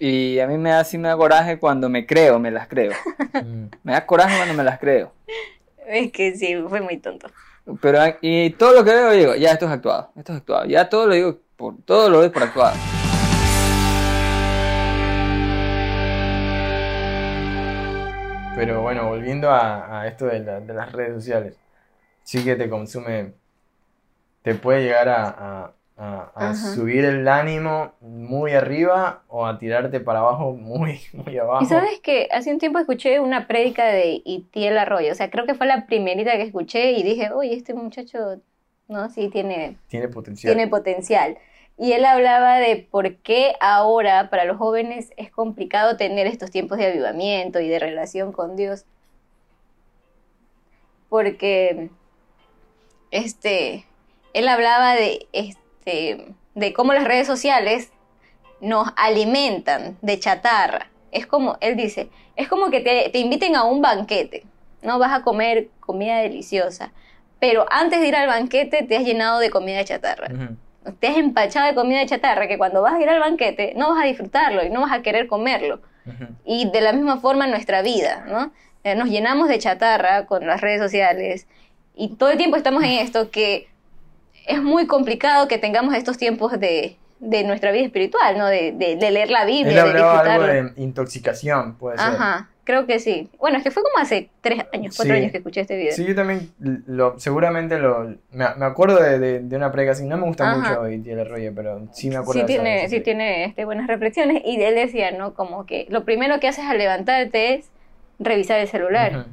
Speaker 2: Y a mí me da, sí me da coraje cuando me creo, me las creo.
Speaker 1: Mm.
Speaker 2: Me da coraje cuando me las creo.
Speaker 3: Es que sí, fue muy tonto.
Speaker 2: Pero y todo lo que veo digo, ya esto es actuado, esto es actuado. Ya todo lo digo, por, todo lo doy por actuado.
Speaker 1: Bueno, volviendo a, a esto de, la- de las redes sociales, sí que te consume, te puede llegar a, subir el ánimo muy arriba o a tirarte para abajo muy, muy abajo.
Speaker 3: Y sabes que hace un tiempo escuché una prédica de Itiel Arroyo, o sea, creo que fue la primerita que escuché y dije, oye, este muchacho, no, sí tiene,
Speaker 1: Tiene potencial.
Speaker 3: tiene potencial. Y él hablaba de por qué ahora para los jóvenes es complicado tener estos tiempos de avivamiento y de relación con Dios. Porque este él hablaba de este de cómo las redes sociales nos alimentan de chatarra. Es como, él dice, es como que te, te inviten a un banquete, ¿no? Vas a comer comida deliciosa, pero antes de ir al banquete te has llenado de comida chatarra
Speaker 1: Ujú.
Speaker 3: te has empachado de comida chatarra que cuando vas a ir al banquete no vas a disfrutarlo y no vas a querer comerlo. Y de la misma forma en nuestra vida, ¿no? Eh, Nos llenamos de chatarra con las redes sociales y todo el tiempo estamos en esto que es muy complicado que tengamos estos tiempos de, de nuestra vida espiritual, ¿no? De, de- de leer la
Speaker 1: Él
Speaker 3: Biblia, de
Speaker 1: algo de intoxicación, puede ser.
Speaker 3: Ajá, creo que sí. Bueno, es que fue como hace tres años, cuatro
Speaker 1: Sí.
Speaker 3: años que escuché este video.
Speaker 1: Sí, yo también lo, seguramente lo, me, me acuerdo de, de, de una prega así, no me gusta
Speaker 3: Ajá.
Speaker 1: mucho Itiel Arroyo, pero sí me acuerdo
Speaker 3: sí
Speaker 1: de
Speaker 3: tiene,
Speaker 1: esa
Speaker 3: sí tiene este, buenas reflexiones. Y él decía, ¿no? Como que lo primero que haces al levantarte es revisar el celular.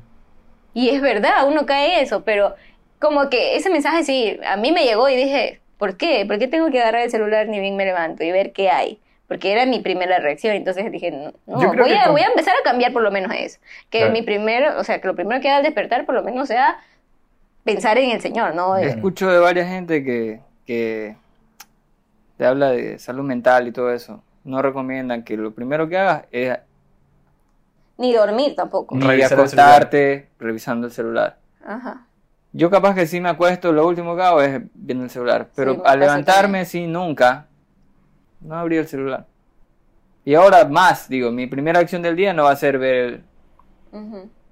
Speaker 3: Y es verdad, uno cae eso, pero como que ese mensaje sí, a mí me llegó y dije, ¿por qué? ¿Por qué tengo que agarrar el celular ni bien me levanto y ver qué hay? Porque era mi primera reacción, entonces dije, no, voy, a,
Speaker 1: con-
Speaker 3: voy a empezar a cambiar por lo menos eso. Que
Speaker 1: Claro.
Speaker 3: mi primero, o sea, que lo primero que haga al despertar por lo menos sea pensar en el Señor, ¿no?
Speaker 1: Bien.
Speaker 2: Escucho de varias gente que, que te habla de salud mental y todo eso. No recomiendan que lo primero que hagas es
Speaker 3: Ni dormir tampoco.
Speaker 2: Ni acostarte revisando el celular. Ajá. Yo capaz que sí me acuesto, lo último que hago es viendo el celular. Pero al levantarme, sí, nunca. No abrí el celular. Y ahora más, digo, mi primera acción del día no va a ser ver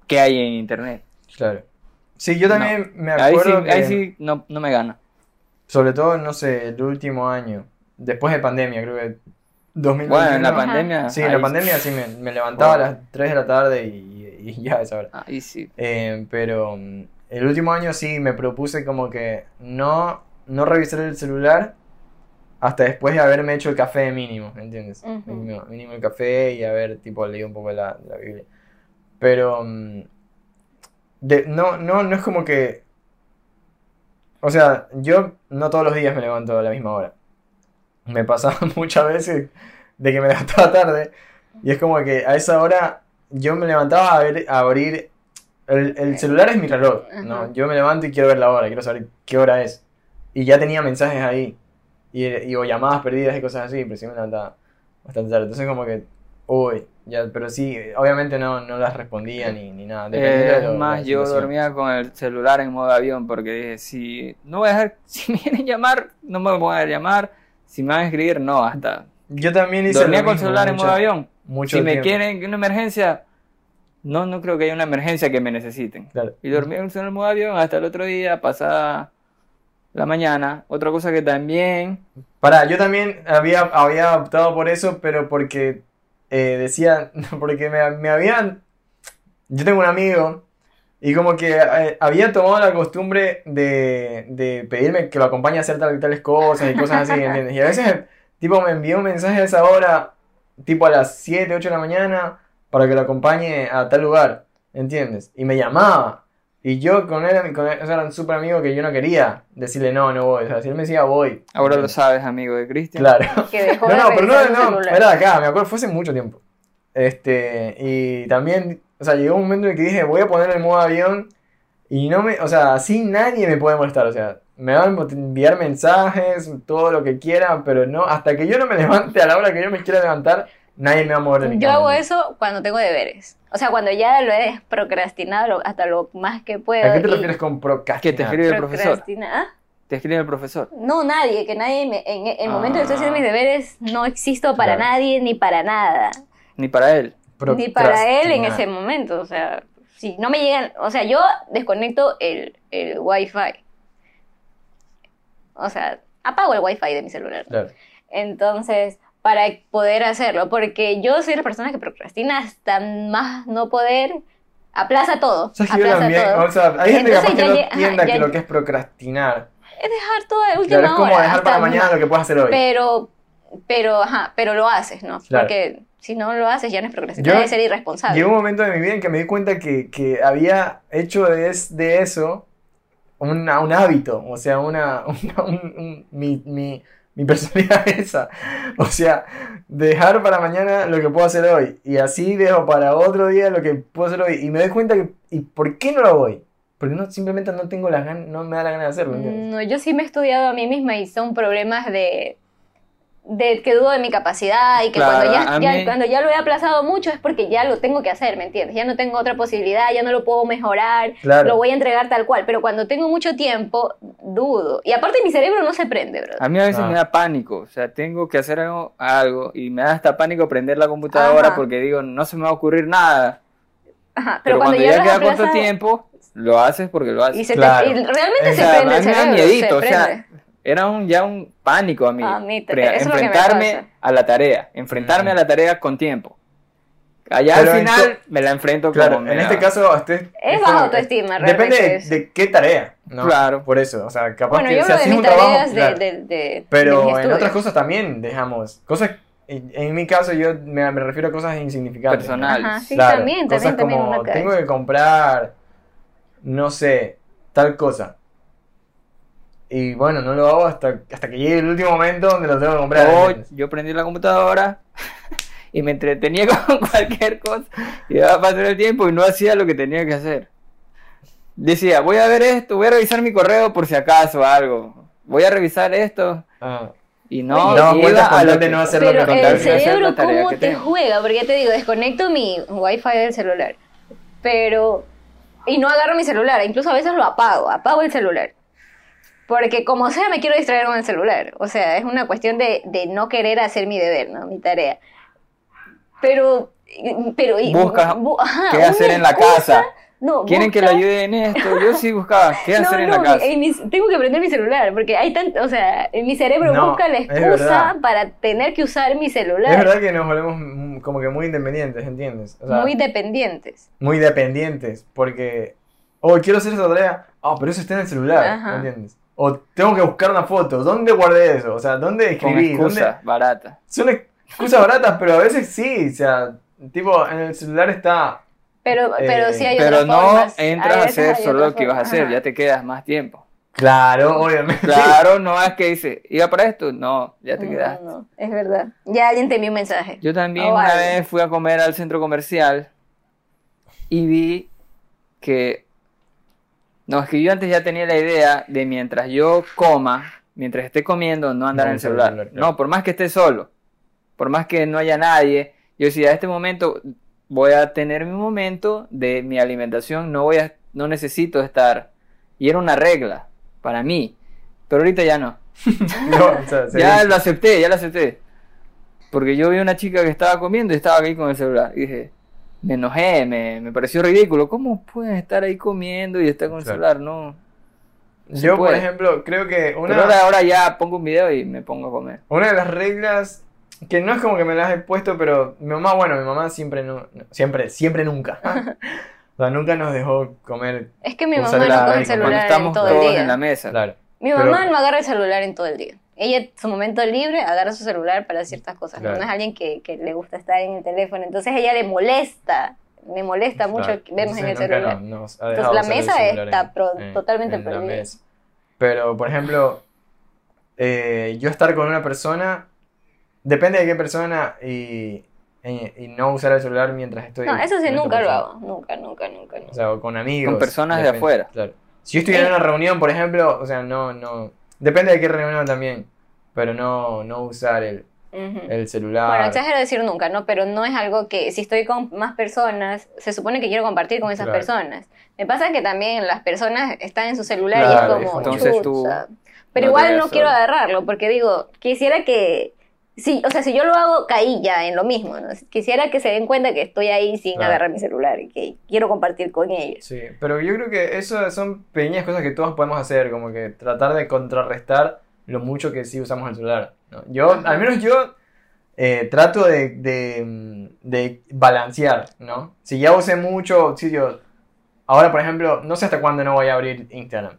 Speaker 2: qué hay en internet.
Speaker 1: Claro. Sí, yo también me acuerdo.
Speaker 2: Ahí sí, ahí sí no, no me gana.
Speaker 1: Sobre todo, no sé, el último año. Después de pandemia, creo que
Speaker 2: 2021. Bueno, en la pandemia.
Speaker 1: Sí, en la pandemia sí me, levantaba a las 3 de la tarde y, ya esa hora.
Speaker 2: Ahí sí.
Speaker 1: Eh, pero mm, el último año sí me propuse como que no, no revisar el celular hasta después de haberme hecho el café mínimo, ¿me entiendes? mínimo, el café y haber tipo leído un poco la, la Biblia. Pero mm, no, no, no es como que... O sea, yo no todos los días me levanto a la misma hora. Me pasaba muchas veces de que me levantaba tarde y es como que a esa hora yo me levantaba a, ver, a abrir... El, el celular es mi reloj, ¿no? Yo me levanto y quiero ver la hora, quiero saber qué hora es. Y ya tenía mensajes ahí y, o llamadas perdidas y cosas así, pero sí me levantaba bastante tarde. Entonces como que, uy, ya, pero sí, obviamente no, no las respondía ni, ni nada.
Speaker 2: Eh, es más, yo dormía con el celular en modo avión porque dije, si no voy a dejar, si me vienen a llamar, no me voy a llamar, si me van a escribir, no, hasta.
Speaker 1: Yo también hice
Speaker 2: Dormía con el celular en modo avión. Mucho si me quieren una emergencia, no, no creo que haya una emergencia que me necesiten. Y dormía con el celular en modo avión hasta el otro día, pasada la mañana. Otra cosa que también...
Speaker 1: Para, yo también había, había optado por eso, pero porque eh, decía, porque me, me, habían... Yo tengo un amigo y como que eh, había tomado la costumbre de, de, pedirme que lo acompañe a hacer tal, tales cosas y cosas así, ¿entiendes? Y a veces, tipo, me envió un mensaje a esa hora, tipo a las 7, 8 de la mañana, para que lo acompañe a tal lugar, ¿entiendes? Y me llamaba. Y yo con él, con él o sea, era un súper amigo que yo no quería decirle no, no voy. O sea, si él me decía voy.
Speaker 2: Ahora lo sabes, amigo de Cristian.
Speaker 1: Claro. no, no, pero no, no, era de acá, me acuerdo, fue hace mucho tiempo. Este, y también, o sea, llegó un momento en el que dije, voy a poner el modo avión y no me, o sea, así nadie me puede molestar, o sea, me van a enviar mensajes, todo lo que quieran, pero no, hasta que yo no me levante a la hora que yo me quiera levantar, nadie me va a mover de mi
Speaker 3: Yo hago eso cuando tengo deberes. O sea, cuando ya lo he procrastinado hasta lo más que puedo.
Speaker 1: ¿A qué te refieres con procrastinar?
Speaker 2: ¿Qué te escribe el profesor? ¿ah? ¿Te escribe el profesor?
Speaker 3: No, nadie, que nadie me, en el momento de estoy haciendo mis deberes no existo para nadie ni para nada.
Speaker 2: Ni para él.
Speaker 3: Ni para él en ese momento, o sea, si no me llegan, o sea, yo desconecto el, el wifi. O sea, apago el wifi de mi celular. Claro. Entonces, para poder hacerlo, porque yo soy la persona que procrastina hasta más no poder, aplaza todo.
Speaker 1: O sea, aplaza todo. O sea, hay gente que no entienda que lo que es procrastinar.
Speaker 3: Es dejar todo de última hora.
Speaker 1: es como dejar para mañana lo que puedes hacer hoy.
Speaker 3: Pero, pero, ajá, pero lo haces, ¿no? Porque si no lo haces ya no es procrastinar, debe ser irresponsable.
Speaker 1: Llegó un momento de mi vida en que me di cuenta que, que había hecho de, de eso un hábito, o sea, una, un, mi, mi mi personalidad es esa. O sea, dejar para mañana lo que puedo hacer hoy. Y así dejo para otro día lo que puedo hacer hoy. Y me doy cuenta que. ¿Y por qué no lo voy? Porque no, simplemente no tengo las ganas, no me da la gana de hacerlo.
Speaker 3: No, yo sí me he estudiado a mí misma y son problemas de de que dudo de mi capacidad y que cuando, ya, cuando ya lo he aplazado mucho es porque ya lo tengo que hacer, ¿me entiendes? Ya no tengo otra posibilidad, ya no lo puedo mejorar, lo voy a entregar tal cual, pero cuando tengo mucho tiempo, dudo. Y aparte mi cerebro no se prende, bro.
Speaker 2: A mí a veces ah. me da pánico, o sea, tengo que hacer algo, algo, y me da hasta pánico prender la computadora porque digo, no se me va a ocurrir nada.
Speaker 3: Ajá, pero, cuando, ya,
Speaker 2: queda corto tiempo, lo haces porque lo haces.
Speaker 3: Y, realmente se prende el cerebro.
Speaker 2: miedito, o sea, era un, ya un pánico a mí. enfrentarme a la tarea, enfrentarme a la tarea con tiempo. Allá al final me la enfrento
Speaker 1: claro, En este caso,
Speaker 3: este, es, bajo autoestima,
Speaker 1: Depende de, qué tarea, ¿no?
Speaker 2: Claro.
Speaker 1: Por eso, o sea, capaz
Speaker 3: bueno,
Speaker 1: que
Speaker 3: yo
Speaker 1: si
Speaker 3: un trabajo. De,
Speaker 1: pero en otras cosas también dejamos. Cosas. En, mi caso, yo me, refiero a cosas insignificantes.
Speaker 2: Personales.
Speaker 3: sí, también, cosas también,
Speaker 1: como, tengo que comprar, no sé, tal cosa y bueno, no lo hago hasta, hasta que llegue el último momento donde lo tengo que comprar.
Speaker 2: yo prendí la computadora y me entretenía con cualquier cosa y iba a pasar el tiempo y no hacía lo que tenía que hacer. Decía, voy a ver esto, voy a revisar mi correo por si acaso algo. Voy a revisar esto. Ah. Y no, no iba a lo que,
Speaker 3: no hacer Pero el cerebro, ¿cómo te juega? Porque ya te digo, desconecto mi wifi del celular. Pero. Y no agarro mi celular. Incluso a veces lo apago. Apago el celular. Porque como sea, me quiero distraer con el celular. O sea, es una cuestión de, de no querer hacer mi deber, ¿no? Mi tarea. Pero. pero
Speaker 2: Busca qué hacer en la casa ¿Quieren que le ayude en esto? Yo sí buscaba qué hacer en la casa.
Speaker 3: tengo que prender mi celular, porque hay tanto, o sea, en mi cerebro busca la excusa para tener que usar mi celular.
Speaker 1: Es verdad que nos volvemos como que muy independientes, ¿entiendes?
Speaker 3: muy dependientes.
Speaker 1: Muy dependientes, porque, oh, quiero hacer esa tarea, oh, pero eso está en el celular, ¿entiendes? O tengo que buscar una foto, ¿dónde guardé eso? O sea, ¿dónde escribí?
Speaker 2: Con excusa barata.
Speaker 1: Son excusas baratas, pero a veces sí, o sea, tipo, en el celular está
Speaker 3: pero, pero sí hay
Speaker 2: Pero no entras a hacer solo lo que vas a hacer, ya te quedas más tiempo.
Speaker 1: Claro, obviamente.
Speaker 2: Claro, no es que dice, ¿iba para esto? No, ya te quedas. No,
Speaker 3: es verdad. Ya alguien te envió un mensaje.
Speaker 2: Yo también una vez fui a comer al centro comercial y vi que. No, es que yo antes ya tenía la idea de mientras yo coma, mientras esté comiendo, no andar en el celular. No, por más que esté solo, por más que no haya nadie, yo decía, a este momento voy a tener mi momento de mi alimentación, no voy a, no necesito estar. Y era una regla para mí, pero ahorita ya no. ya lo acepté, ya lo acepté. Porque yo vi una chica que estaba comiendo y estaba ahí con el celular. Y dije, me enojé, me, me pareció ridículo. ¿Cómo puedes estar ahí comiendo y estar con el celular? No.
Speaker 1: yo, por ejemplo, creo que
Speaker 2: una... Pero ahora ya pongo un video y me pongo a comer.
Speaker 1: Una de las reglas que no es como que me las he puesto, pero mi mamá, bueno, mi mamá siempre, no, siempre, siempre nunca. o sea, nunca nos dejó comer.
Speaker 3: Es que mi mamá no con el celular en todo el día.
Speaker 2: en la mesa.
Speaker 1: Claro.
Speaker 3: Mi mamá no agarra el celular en todo el día. Ella, su momento libre, agarra su celular para ciertas cosas. ¿no? es alguien que, que, le gusta estar en el teléfono. Entonces ella le molesta, me molesta mucho vernos en el celular. Entonces la mesa está totalmente perdida.
Speaker 1: Pero, por ejemplo, eh, yo estar con una persona Depende de qué persona y, y, no usar el celular mientras estoy.
Speaker 3: No, eso sí, nunca lo hago. Nunca, nunca, nunca,
Speaker 1: O sea, con amigos.
Speaker 2: Con personas de afuera.
Speaker 1: Claro. Si yo estuviera en una reunión, por ejemplo, o sea, no, no. Depende de qué reunión también. Pero no, no usar el, el celular.
Speaker 3: Bueno, exagero decir nunca, ¿no? Pero no es algo que si estoy con más personas, se supone que quiero compartir con esas personas. Me pasa que también las personas están en su celular y es como. Entonces tú. Pero igual no quiero agarrarlo porque digo, quisiera que Sí, o sea, si yo lo hago, caí ya en lo mismo. Quisiera que se den cuenta que estoy ahí sin agarrar mi celular y que quiero compartir con ellos.
Speaker 1: Sí, pero yo creo que eso son pequeñas cosas que todos podemos hacer, como que tratar de contrarrestar lo mucho que sí usamos el celular. Yo, al menos yo, eh, trato de, de, de, balancear, ¿no? Si ya usé mucho, sí, yo, ahora por ejemplo, no sé hasta cuándo no voy a abrir Instagram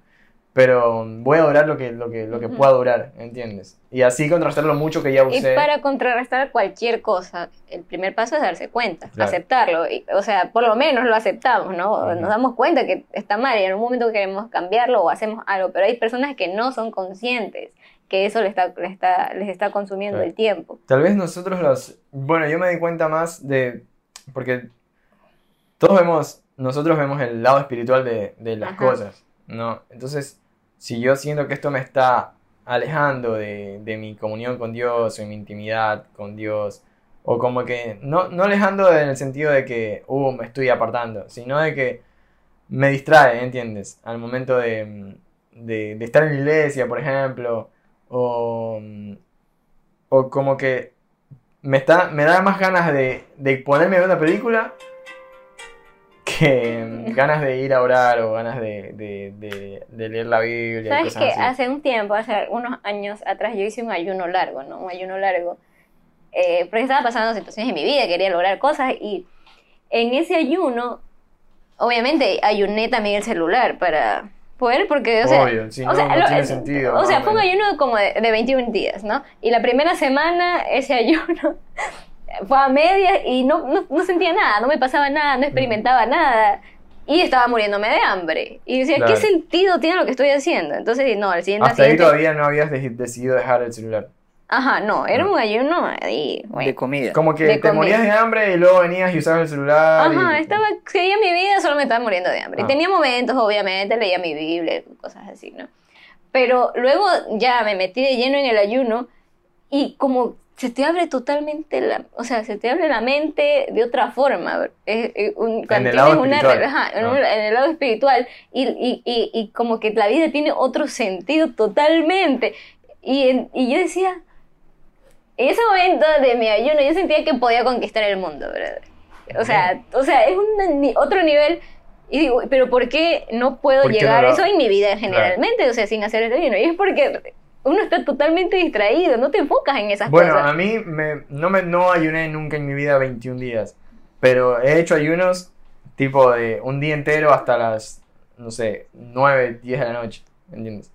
Speaker 1: pero voy a durar lo que, lo que, lo que pueda durar, ¿entiendes? Y así contrarrestar lo mucho que ya usé.
Speaker 3: Y para contrarrestar cualquier cosa, el primer paso es darse cuenta, aceptarlo. o sea, por lo menos lo aceptamos, ¿no? Nos damos cuenta que está mal y en un momento queremos cambiarlo o hacemos algo, pero hay personas que no son conscientes que eso les está, les está, les está consumiendo el tiempo.
Speaker 1: Tal vez nosotros los... Bueno, yo me di cuenta más de... Porque todos vemos, nosotros vemos el lado espiritual de, de las cosas, ¿no? Entonces si yo siento que esto me está alejando de, mi comunión con Dios o mi intimidad con Dios, o como que, no, no alejando en el sentido de que, uh, me estoy apartando, sino de que me distrae, ¿entiendes? Al momento de, estar en la iglesia, por ejemplo, o, o como que me, está, me da más ganas de, de ponerme a ver una película que ganas de ir a orar o ganas de, leer la Biblia.
Speaker 3: Sabes que hace un tiempo, hace unos años atrás, yo hice un ayuno largo, ¿no? Un ayuno largo. Eh, porque estaba pasando situaciones en mi vida, quería lograr cosas y en ese ayuno, obviamente ayuné también el celular para poder, porque, o sea,
Speaker 1: Obvio, si no, o sea, no tiene sentido.
Speaker 3: O sea, fue un ayuno como de, de 21 días, ¿no? Y la primera semana ese ayuno fue a medias y no, no, sentía nada, no me pasaba nada, no experimentaba nada. Y estaba muriéndome de hambre. Y decía, ¿qué sentido tiene lo que estoy haciendo? Entonces, no, al siguiente...
Speaker 1: Hasta ahí todavía no habías decidido dejar el celular.
Speaker 3: Ajá, no, era un ayuno
Speaker 2: de comida.
Speaker 1: Como que te morías de hambre y luego venías y usabas el celular.
Speaker 3: Ajá, estaba, seguía mi vida, solo me estaba muriendo de hambre. Y ah. tenía momentos, obviamente, leía mi Biblia, cosas así, ¿no? Pero luego ya me metí de lleno en el ayuno y como se te abre totalmente la, o sea, se te abre la mente de otra forma.
Speaker 1: un, en, el lado
Speaker 3: una,
Speaker 1: ajá,
Speaker 3: en, el lado espiritual y, y, y, y, como que la vida tiene otro sentido totalmente. Y, y yo decía, en ese momento de mi ayuno yo sentía que podía conquistar el mundo, ¿verdad? O sea, o sea es un, otro nivel. Y digo, pero ¿por qué no puedo llegar a eso en mi vida generalmente? O sea, sin hacer el ayuno. Y es porque uno está totalmente distraído, no te enfocas en esas
Speaker 1: cosas.
Speaker 3: Bueno,
Speaker 1: a mí me, no, me, no ayuné nunca en mi vida 21 días, pero he hecho ayunos tipo de un día entero hasta las, no sé, 9, 10 de la noche, ¿entiendes?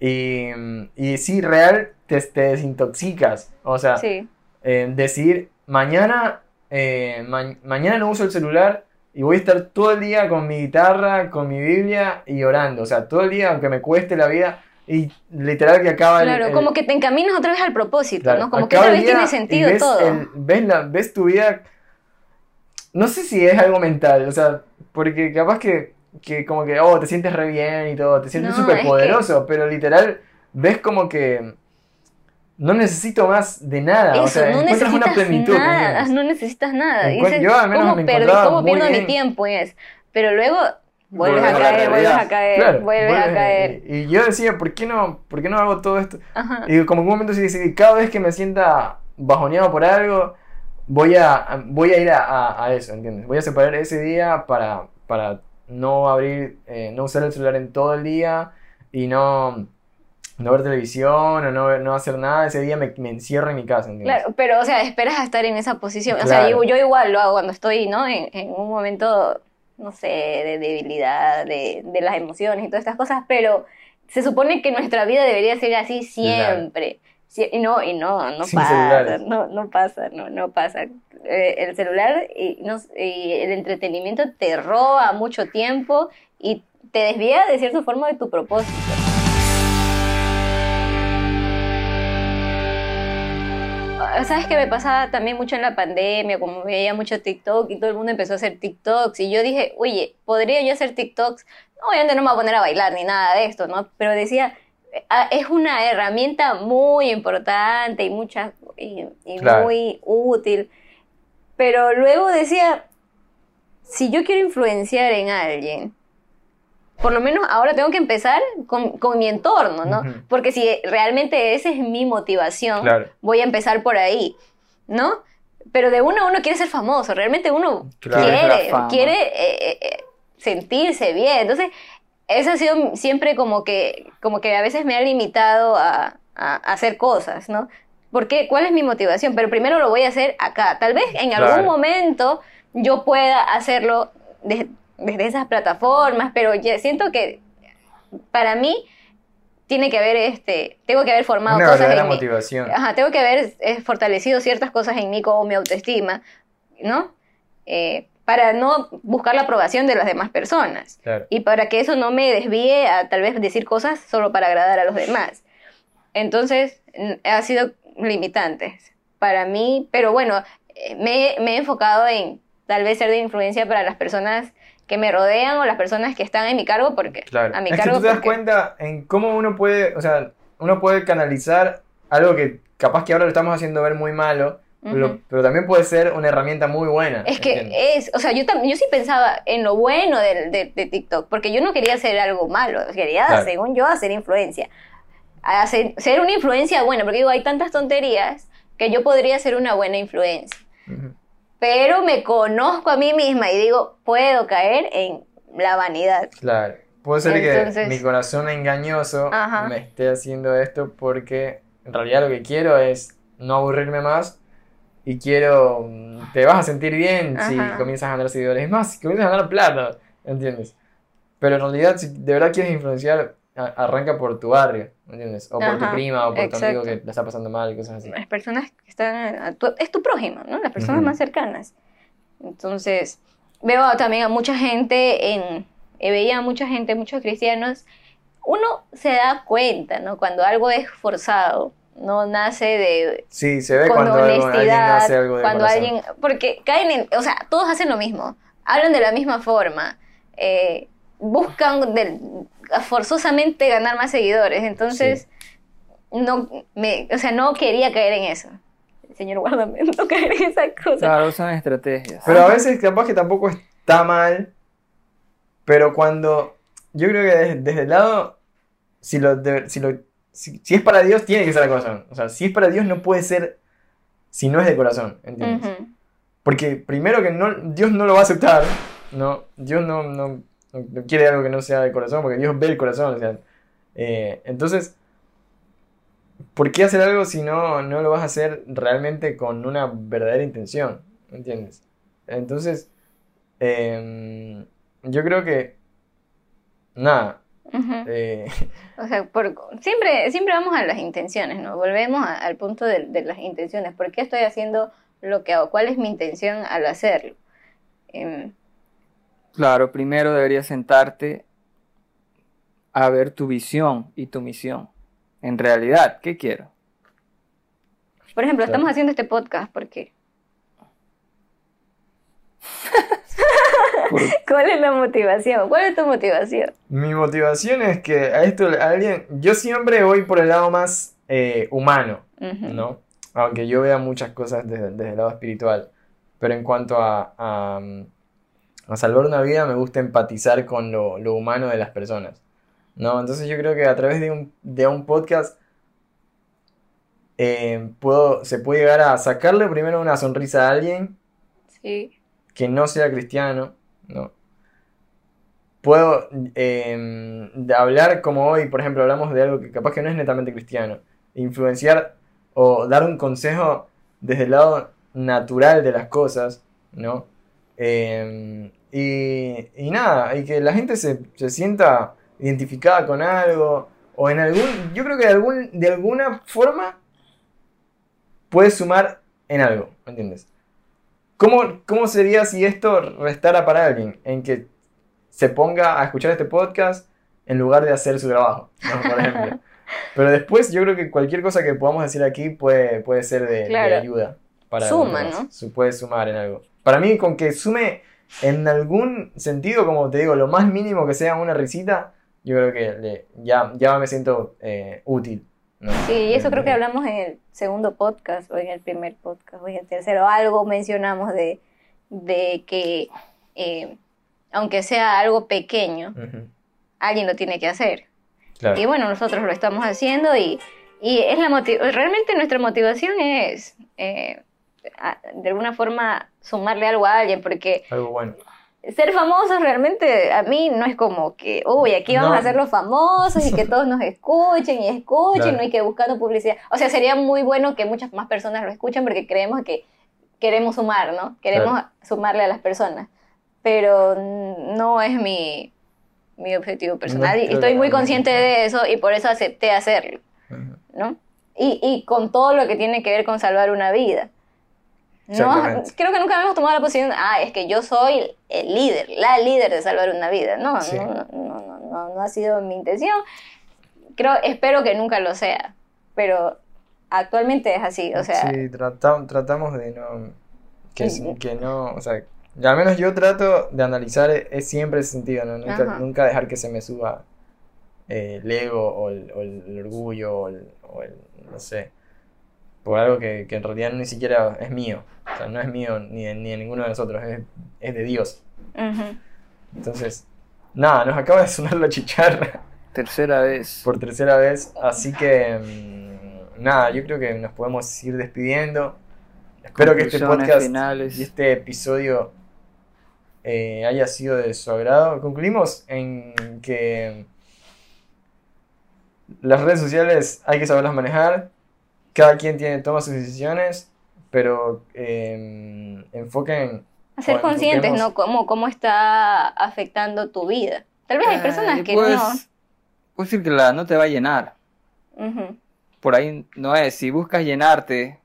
Speaker 1: Y, y sí, real, te, te desintoxicas. O sea, eh, decir, mañana, eh, mañana no uso el celular y voy a estar todo el día con mi guitarra, con mi Biblia y orando. O sea, todo el día, aunque me cueste la vida, y literal que acaba
Speaker 3: Claro, como que te encaminas otra vez al propósito, ¿no? Como que otra vez tiene sentido todo.
Speaker 1: ves, la, ves tu vida. No sé si es algo mental, o sea, porque capaz que, que como que, oh, te sientes re bien y todo, te sientes súper poderoso, pero literal ves como que no necesito más de nada. o sea,
Speaker 3: no
Speaker 1: encuentras una plenitud.
Speaker 3: Nada, no necesitas nada.
Speaker 1: yo al menos me encontraba
Speaker 3: ¿Cómo pierdo mi tiempo? Es? Pero luego Vuelves a, caer, vuelves a caer, vuelves a caer.
Speaker 1: Y, yo decía, ¿por qué no, por qué no hago todo esto? Y como en un momento sí decidí, cada vez que me sienta bajoneado por algo, voy a, voy a ir a, a, eso, ¿entiendes? Voy a separar ese día para, para no abrir, eh, no usar el celular en todo el día y no, no ver televisión o no, no hacer nada. Ese día me, me, encierro en mi casa, ¿entiendes?
Speaker 3: Claro, pero o sea, esperas a estar en esa posición. O sea, yo, yo, igual lo hago cuando estoy, ¿no? En, en un momento no sé, de debilidad, de, de, las emociones y todas estas cosas, pero se supone que nuestra vida debería ser así siempre. y no, y no, no pasa, no, no pasa, no, no pasa. Eh, el celular y, no, y el entretenimiento te roba mucho tiempo y te desvía de cierta forma de tu propósito. ¿Sabes qué me pasaba también mucho en la pandemia? Como veía mucho TikTok y todo el mundo empezó a hacer TikToks y yo dije, oye, ¿podría yo hacer TikToks? Obviamente no me voy a poner a bailar ni nada de esto, ¿no? Pero decía, ah, es una herramienta muy importante y, mucha, y, muy útil. Pero luego decía, si yo quiero influenciar en alguien, por lo menos ahora tengo que empezar con, con mi entorno, ¿no? Porque si realmente esa es mi motivación, voy a empezar por ahí, ¿no? Pero de uno uno quiere ser famoso, realmente uno quiere, quiere eh, eh, sentirse bien. Entonces, eso ha sido siempre como que, como que a veces me ha limitado a, a, hacer cosas, ¿no? Porque, ¿cuál es mi motivación? Pero primero lo voy a hacer acá. Tal vez en algún momento yo pueda hacerlo de, desde esas plataformas, pero ya siento que para mí tiene que haber este tengo que haber formado cosas
Speaker 1: en motivación.
Speaker 3: Ajá, tengo que haber eh, fortalecido ciertas cosas en mí como mi autoestima, ¿no? Eh, para no buscar la aprobación de las demás personas y para que eso no me desvíe a tal vez decir cosas solo para agradar a los demás. Entonces, ha sido limitante para mí, pero bueno, eh, me, me he enfocado en tal vez ser de influencia para las personas que me rodean o las personas que están en mi cargo, porque
Speaker 1: claro.
Speaker 3: a mi
Speaker 1: es
Speaker 3: cargo.
Speaker 1: Que tú te das cuenta en cómo uno puede, o sea, uno puede canalizar algo que capaz que ahora lo estamos haciendo ver muy malo, pero, también puede ser una herramienta muy buena.
Speaker 3: Es que es, o sea, yo, yo sí pensaba en lo bueno de, de, TikTok, porque yo no quería hacer algo malo, quería, según yo, hacer influencia. Hacer, ser una influencia buena, porque digo, hay tantas tonterías que yo podría ser una buena influencia pero me conozco a mí misma y digo, puedo caer en la vanidad.
Speaker 1: Claro. Puede ser que mi corazón engañoso me esté haciendo esto porque en realidad lo que quiero es no aburrirme más y quiero. Mm, te vas a sentir bien si comienzas a ganar seguidores. Es más, si comienzas a ganar plata, ¿entiendes? Pero en realidad, si de verdad quieres influenciar, arranca por tu barrio, ¿entiendes? O por tu prima o por tu amigo que le está pasando mal cosas así.
Speaker 3: Las personas que están, es tu prójimo, ¿no? Las personas más cercanas. Entonces, veo también a mucha gente en, eh, veía a mucha gente, muchos cristianos, uno se da cuenta, ¿no? Cuando algo es forzado, no nace de
Speaker 1: sí se ve cuando honestidad, alguien algo de
Speaker 3: cuando alguien porque caen en o sea todos hacen lo mismo hablan de la misma forma eh, buscan del, forzosamente ganar más seguidores. Entonces, no, me, o sea, no quería caer en eso. Señor, guárdame, no caer en esa cosa.
Speaker 2: Claro, son estrategias.
Speaker 1: Pero a veces capaz que tampoco está mal, pero cuando, yo creo que desde, el lado, si lo, si lo si, es para Dios, tiene que ser de corazón. O sea, si es para Dios, no puede ser si no es de corazón, ¿entiendes? Porque primero que no, Dios no lo va a aceptar, ¿no? Dios no, no, no, quiere algo que no sea de corazón, porque Dios ve el corazón, o sea. Eh, entonces, ¿por qué hacer algo si no, no lo vas a hacer realmente con una verdadera intención? ¿Entiendes? Entonces, em, yo creo que, nada,
Speaker 3: eh, o sea, siempre, siempre vamos a las intenciones, ¿no? Volvemos al punto de, las intenciones. ¿Por qué estoy haciendo lo que hago? ¿Cuál es mi intención al hacerlo? Em,
Speaker 2: claro, primero deberías sentarte a ver tu visión y tu misión. En realidad, ¿qué quiero?
Speaker 3: Por ejemplo, estamos haciendo este podcast porque ¿Cuál es la motivación? ¿Cuál es tu motivación?
Speaker 1: Mi motivación es que a esto alguien, yo siempre voy por el lado más eh, humano, ¿no? Aunque yo vea muchas cosas desde, el lado espiritual. Pero en cuanto a, a, salvar una vida, me gusta empatizar con lo, humano de las personas. ¿no? Entonces yo creo que a través de un, de un podcast eh, puedo, se puede llegar a sacarle primero una sonrisa a alguien que no sea cristiano ¿no? Puedo em, hablar como hoy, por ejemplo, hablamos de algo que capaz que no es netamente cristiano, influenciar o dar un consejo desde el lado natural de las cosas, ¿no? Em, y, nada, y que la gente se, sienta identificada con algo, o en algún, yo creo que de, algún, de alguna forma puede sumar en algo, ¿me entiendes? ¿Cómo, sería si esto restara para alguien? En que se ponga a escuchar este podcast en lugar de hacer su trabajo, por ejemplo. Pero después yo creo que cualquier cosa que podamos decir aquí puede, puede ser de, ayuda. Para
Speaker 3: Suma, ¿no?
Speaker 1: Puede sumar en algo. Para mí, con que sume en algún sentido, como te digo, lo más mínimo que sea una risita, yo creo que ya, ya me siento eh, útil.
Speaker 3: Sí, y eso creo que hablamos en el segundo podcast o en el primer podcast o en el tercero. Algo mencionamos de, que eh, aunque sea algo pequeño, alguien lo tiene que hacer. Y bueno, nosotros lo estamos haciendo y, es la realmente nuestra motivación es eh, de alguna forma sumarle algo a alguien porque...
Speaker 1: Algo bueno
Speaker 3: ser famosos realmente a mí no es como que, uy, aquí vamos a ser los famosos y que todos nos escuchen y escuchen, no hay que buscar publicidad. O sea, sería muy bueno que muchas más personas lo escuchen porque creemos que queremos sumar, ¿no? Queremos sumarle a las personas. Pero no es mi, mi objetivo personal y estoy muy consciente de eso y por eso acepté hacerlo, ¿no? Y, y con todo lo que tiene que ver con salvar una vida. No, creo que nunca habíamos tomado la posición, ah, es que yo soy el líder, la líder de salvar una vida. No, no, no, no, no, ha sido mi intención. Creo, espero que nunca lo sea, pero actualmente es así, o sea...
Speaker 1: Sí, tratamos de no... Que, que, no, o sea, al menos yo trato de analizar es siempre ese sentido, ¿no? Nunca, dejar que se me suba eh, el ego o el, orgullo o el, no sé, por algo que, que, en realidad ni siquiera es mío. O sea, no es mío ni de, ni de ninguno de nosotros, es, es de Dios. Entonces, nada, nos acaba de sonar la chicharra.
Speaker 2: Tercera vez.
Speaker 1: Por tercera vez. Así que, mm, nada, yo creo que nos podemos ir despidiendo. Espero que este podcast y este episodio eh, haya sido de su agrado. Concluimos en que las redes sociales hay que saberlas manejar cada quien tiene, toma sus decisiones, pero eh, enfoquen...
Speaker 3: A ser conscientes, ¿no? Cómo, cómo está afectando tu vida. Tal vez hay personas que no...
Speaker 2: Puedes decir que la no te va a llenar. Por ahí no es. Si buscas llenarte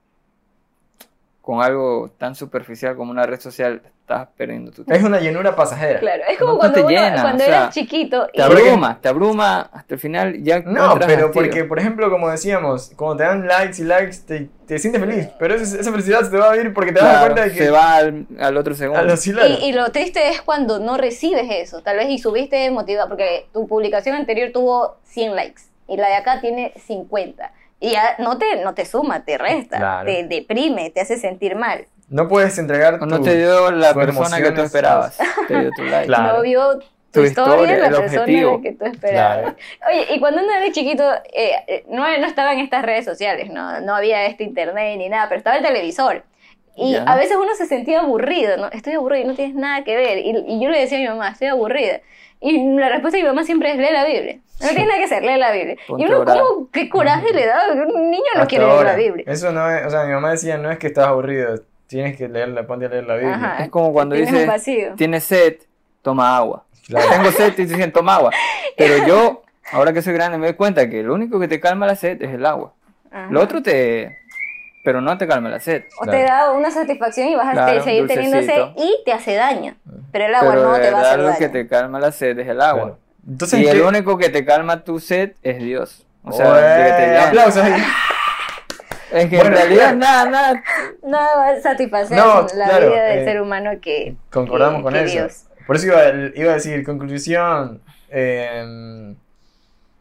Speaker 2: con algo tan superficial como una red social, estás perdiendo tu
Speaker 1: tiempo. Es una llenura pasajera.
Speaker 3: Claro, es como cuando, cuando eras chiquito.
Speaker 2: Te abruma, te abruma hasta el final ya.
Speaker 1: No, pero porque, por ejemplo, como decíamos, cuando te dan likes y likes, te, te sientes feliz. Pero esa, esa, felicidad se te va a ir porque te das cuenta de que.
Speaker 2: Se va al, otro segundo.
Speaker 3: y, y, lo triste es cuando no recibes eso. Tal vez y subiste motivado, porque tu publicación anterior tuvo 100 likes y la de acá tiene 50. Y ya no te, no te suma, te resta, te deprime, te hace sentir mal.
Speaker 1: No puedes entregar
Speaker 2: tu, No te dio la persona que tú esperabas. te dio tu like.
Speaker 3: No vio tu, historia, la persona que tú esperabas. Oye, y cuando uno era chiquito, eh, no, no estaba en estas redes sociales, ¿no? no había este internet ni nada, pero estaba el televisor. Y a veces uno se sentía aburrido, ¿no? Estoy aburrido y no tienes nada que ver. Y, y, yo le decía a mi mamá, estoy aburrida. Y la respuesta de mi mamá siempre es, lee la Biblia. No tiene nada que hacer, lee la Biblia. y uno, como, qué coraje le da? Un niño no quiere leer la Biblia.
Speaker 1: Eso no es, o sea, mi mamá decía, no es que estás aburrido, tienes que leerla, ponte a leer la Biblia.
Speaker 2: es como cuando dice, tienes sed, toma agua. Tengo sed y te dicen, toma agua. Pero yo, ahora que soy grande, me doy cuenta que lo único que te calma la sed es el agua. Lo otro te, pero no te calma la sed.
Speaker 3: O te da una satisfacción y vas a seguir teniendo sed y te hace daño. Pero el agua no te va a hacer daño.
Speaker 2: Lo que te calma la sed es el agua. Entonces, y el único que te calma tu sed es Dios. O sea, te aplausos. Es que en realidad nada, nada.
Speaker 3: Nada va a satisfacer la vida del eh, ser humano que.
Speaker 1: Concordamos con eso. Por eso iba, iba, a decir, conclusión. Eh,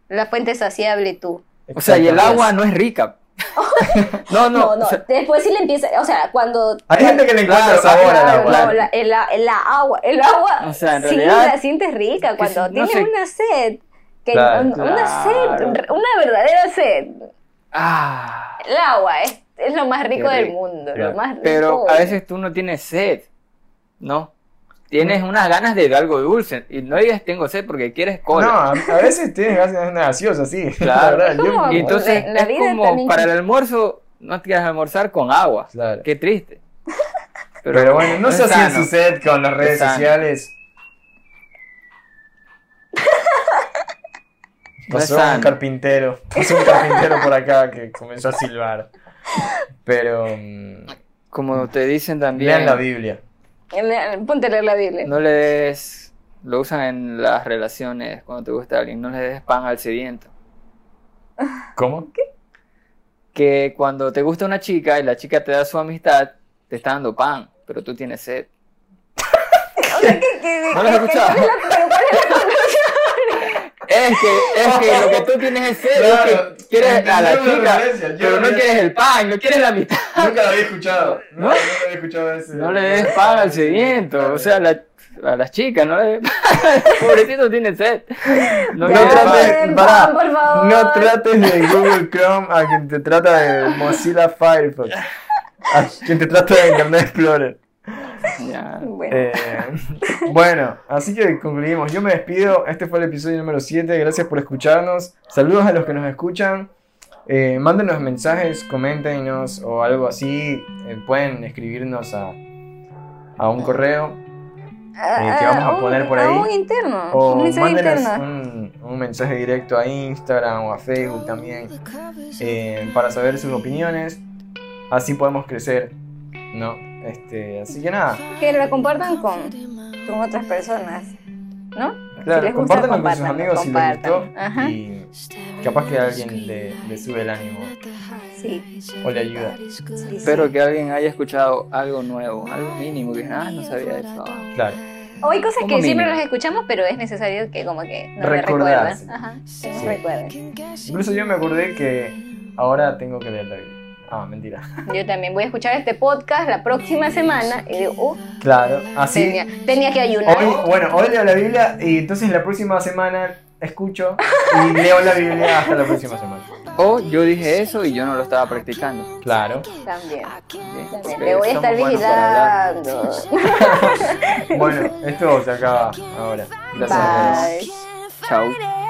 Speaker 3: la fuente saciable tú.
Speaker 2: O sea, y el agua no es rica.
Speaker 3: no, no. no, Después sí le empieza, o sea, cuando...
Speaker 1: Hay gente que le encuentra sabor al agua.
Speaker 3: No, la, el, agua, el agua, o sea, en sí, realidad, la sientes rica cuando tienes una sed. Que una sed, una verdadera sed. Ah. El agua es, es lo más rico del mundo, lo más rico.
Speaker 2: Pero a veces tú no tienes sed, ¿no? tienes unas ganas de algo dulce y no digas tengo sed porque quieres cola.
Speaker 1: No, a veces tienes ganas de una gaseosa, sí. Claro.
Speaker 2: y entonces es como para el almuerzo no te quieres almorzar con agua. Claro. Qué triste.
Speaker 1: Pero, bueno, no, sé si en su sed con las redes sociales. Pasó un carpintero, pasó un carpintero por acá que comenzó a silbar. Pero... Mm,
Speaker 2: como te dicen también...
Speaker 1: Lean la Biblia.
Speaker 3: Ponte a leer la Biblia.
Speaker 2: No le des. Lo usan en las relaciones cuando te gusta alguien. No le des pan al sediento.
Speaker 1: ¿Cómo?
Speaker 3: ¿Qué?
Speaker 2: Que cuando te gusta una chica y la chica te da su amistad, te está dando pan, pero tú tienes sed. ¿No lo has escuchado? Es que, es que lo que tú tienes es sed, es que quieres a la chica, pero no quieres el pan, no quieres la mitad.
Speaker 1: Nunca lo había escuchado. ¿No? Nunca había escuchado ese.
Speaker 2: No le des pan al sediento, o sea, la, a las chicas, no le Pobrecito tiene sed.
Speaker 1: No, trates, no trates de Google Chrome a quien te trata de Mozilla Firefox. A quien te trata de Internet Explorer. Eh, bueno. así que concluimos. Yo me despido. Este fue el episodio número 7. Gracias por escucharnos. Saludos a los que nos escuchan. Eh, mándenos mensajes, coméntenos o algo así. Eh, pueden escribirnos a, a un correo eh, que vamos a, poner por ahí.
Speaker 3: un interno.
Speaker 1: O un Un, un, mensaje directo a Instagram o a Facebook también. para saber sus opiniones. Así podemos crecer. ¿No? Este, así que nada.
Speaker 3: Que lo compartan con, con otras personas, ¿no?
Speaker 1: Claro, si con sus amigos si les gustó. Y capaz que alguien le, le, sube el ánimo. Sí. O le ayuda.
Speaker 2: Espero que alguien haya escuchado algo nuevo, algo mínimo, que ah, no sabía eso.
Speaker 1: Claro.
Speaker 3: O hay cosas que siempre las escuchamos, pero es necesario que como que nos recuerden. Ajá, que nos recuerden.
Speaker 1: Incluso yo me acordé que ahora tengo que leer la Biblia. Ah, mentira.
Speaker 3: Yo también voy a escuchar este podcast la próxima semana y digo, uh,
Speaker 1: claro, así.
Speaker 3: Tenía, tenía que ayunar.
Speaker 1: bueno, hoy leo la Biblia y entonces la próxima semana escucho y leo la Biblia hasta la próxima semana.
Speaker 2: O yo dije eso y yo no lo estaba practicando.
Speaker 1: Claro.
Speaker 3: También. Le voy a estar vigilando.
Speaker 1: bueno, esto se acaba ahora.
Speaker 3: Gracias.
Speaker 2: Chao.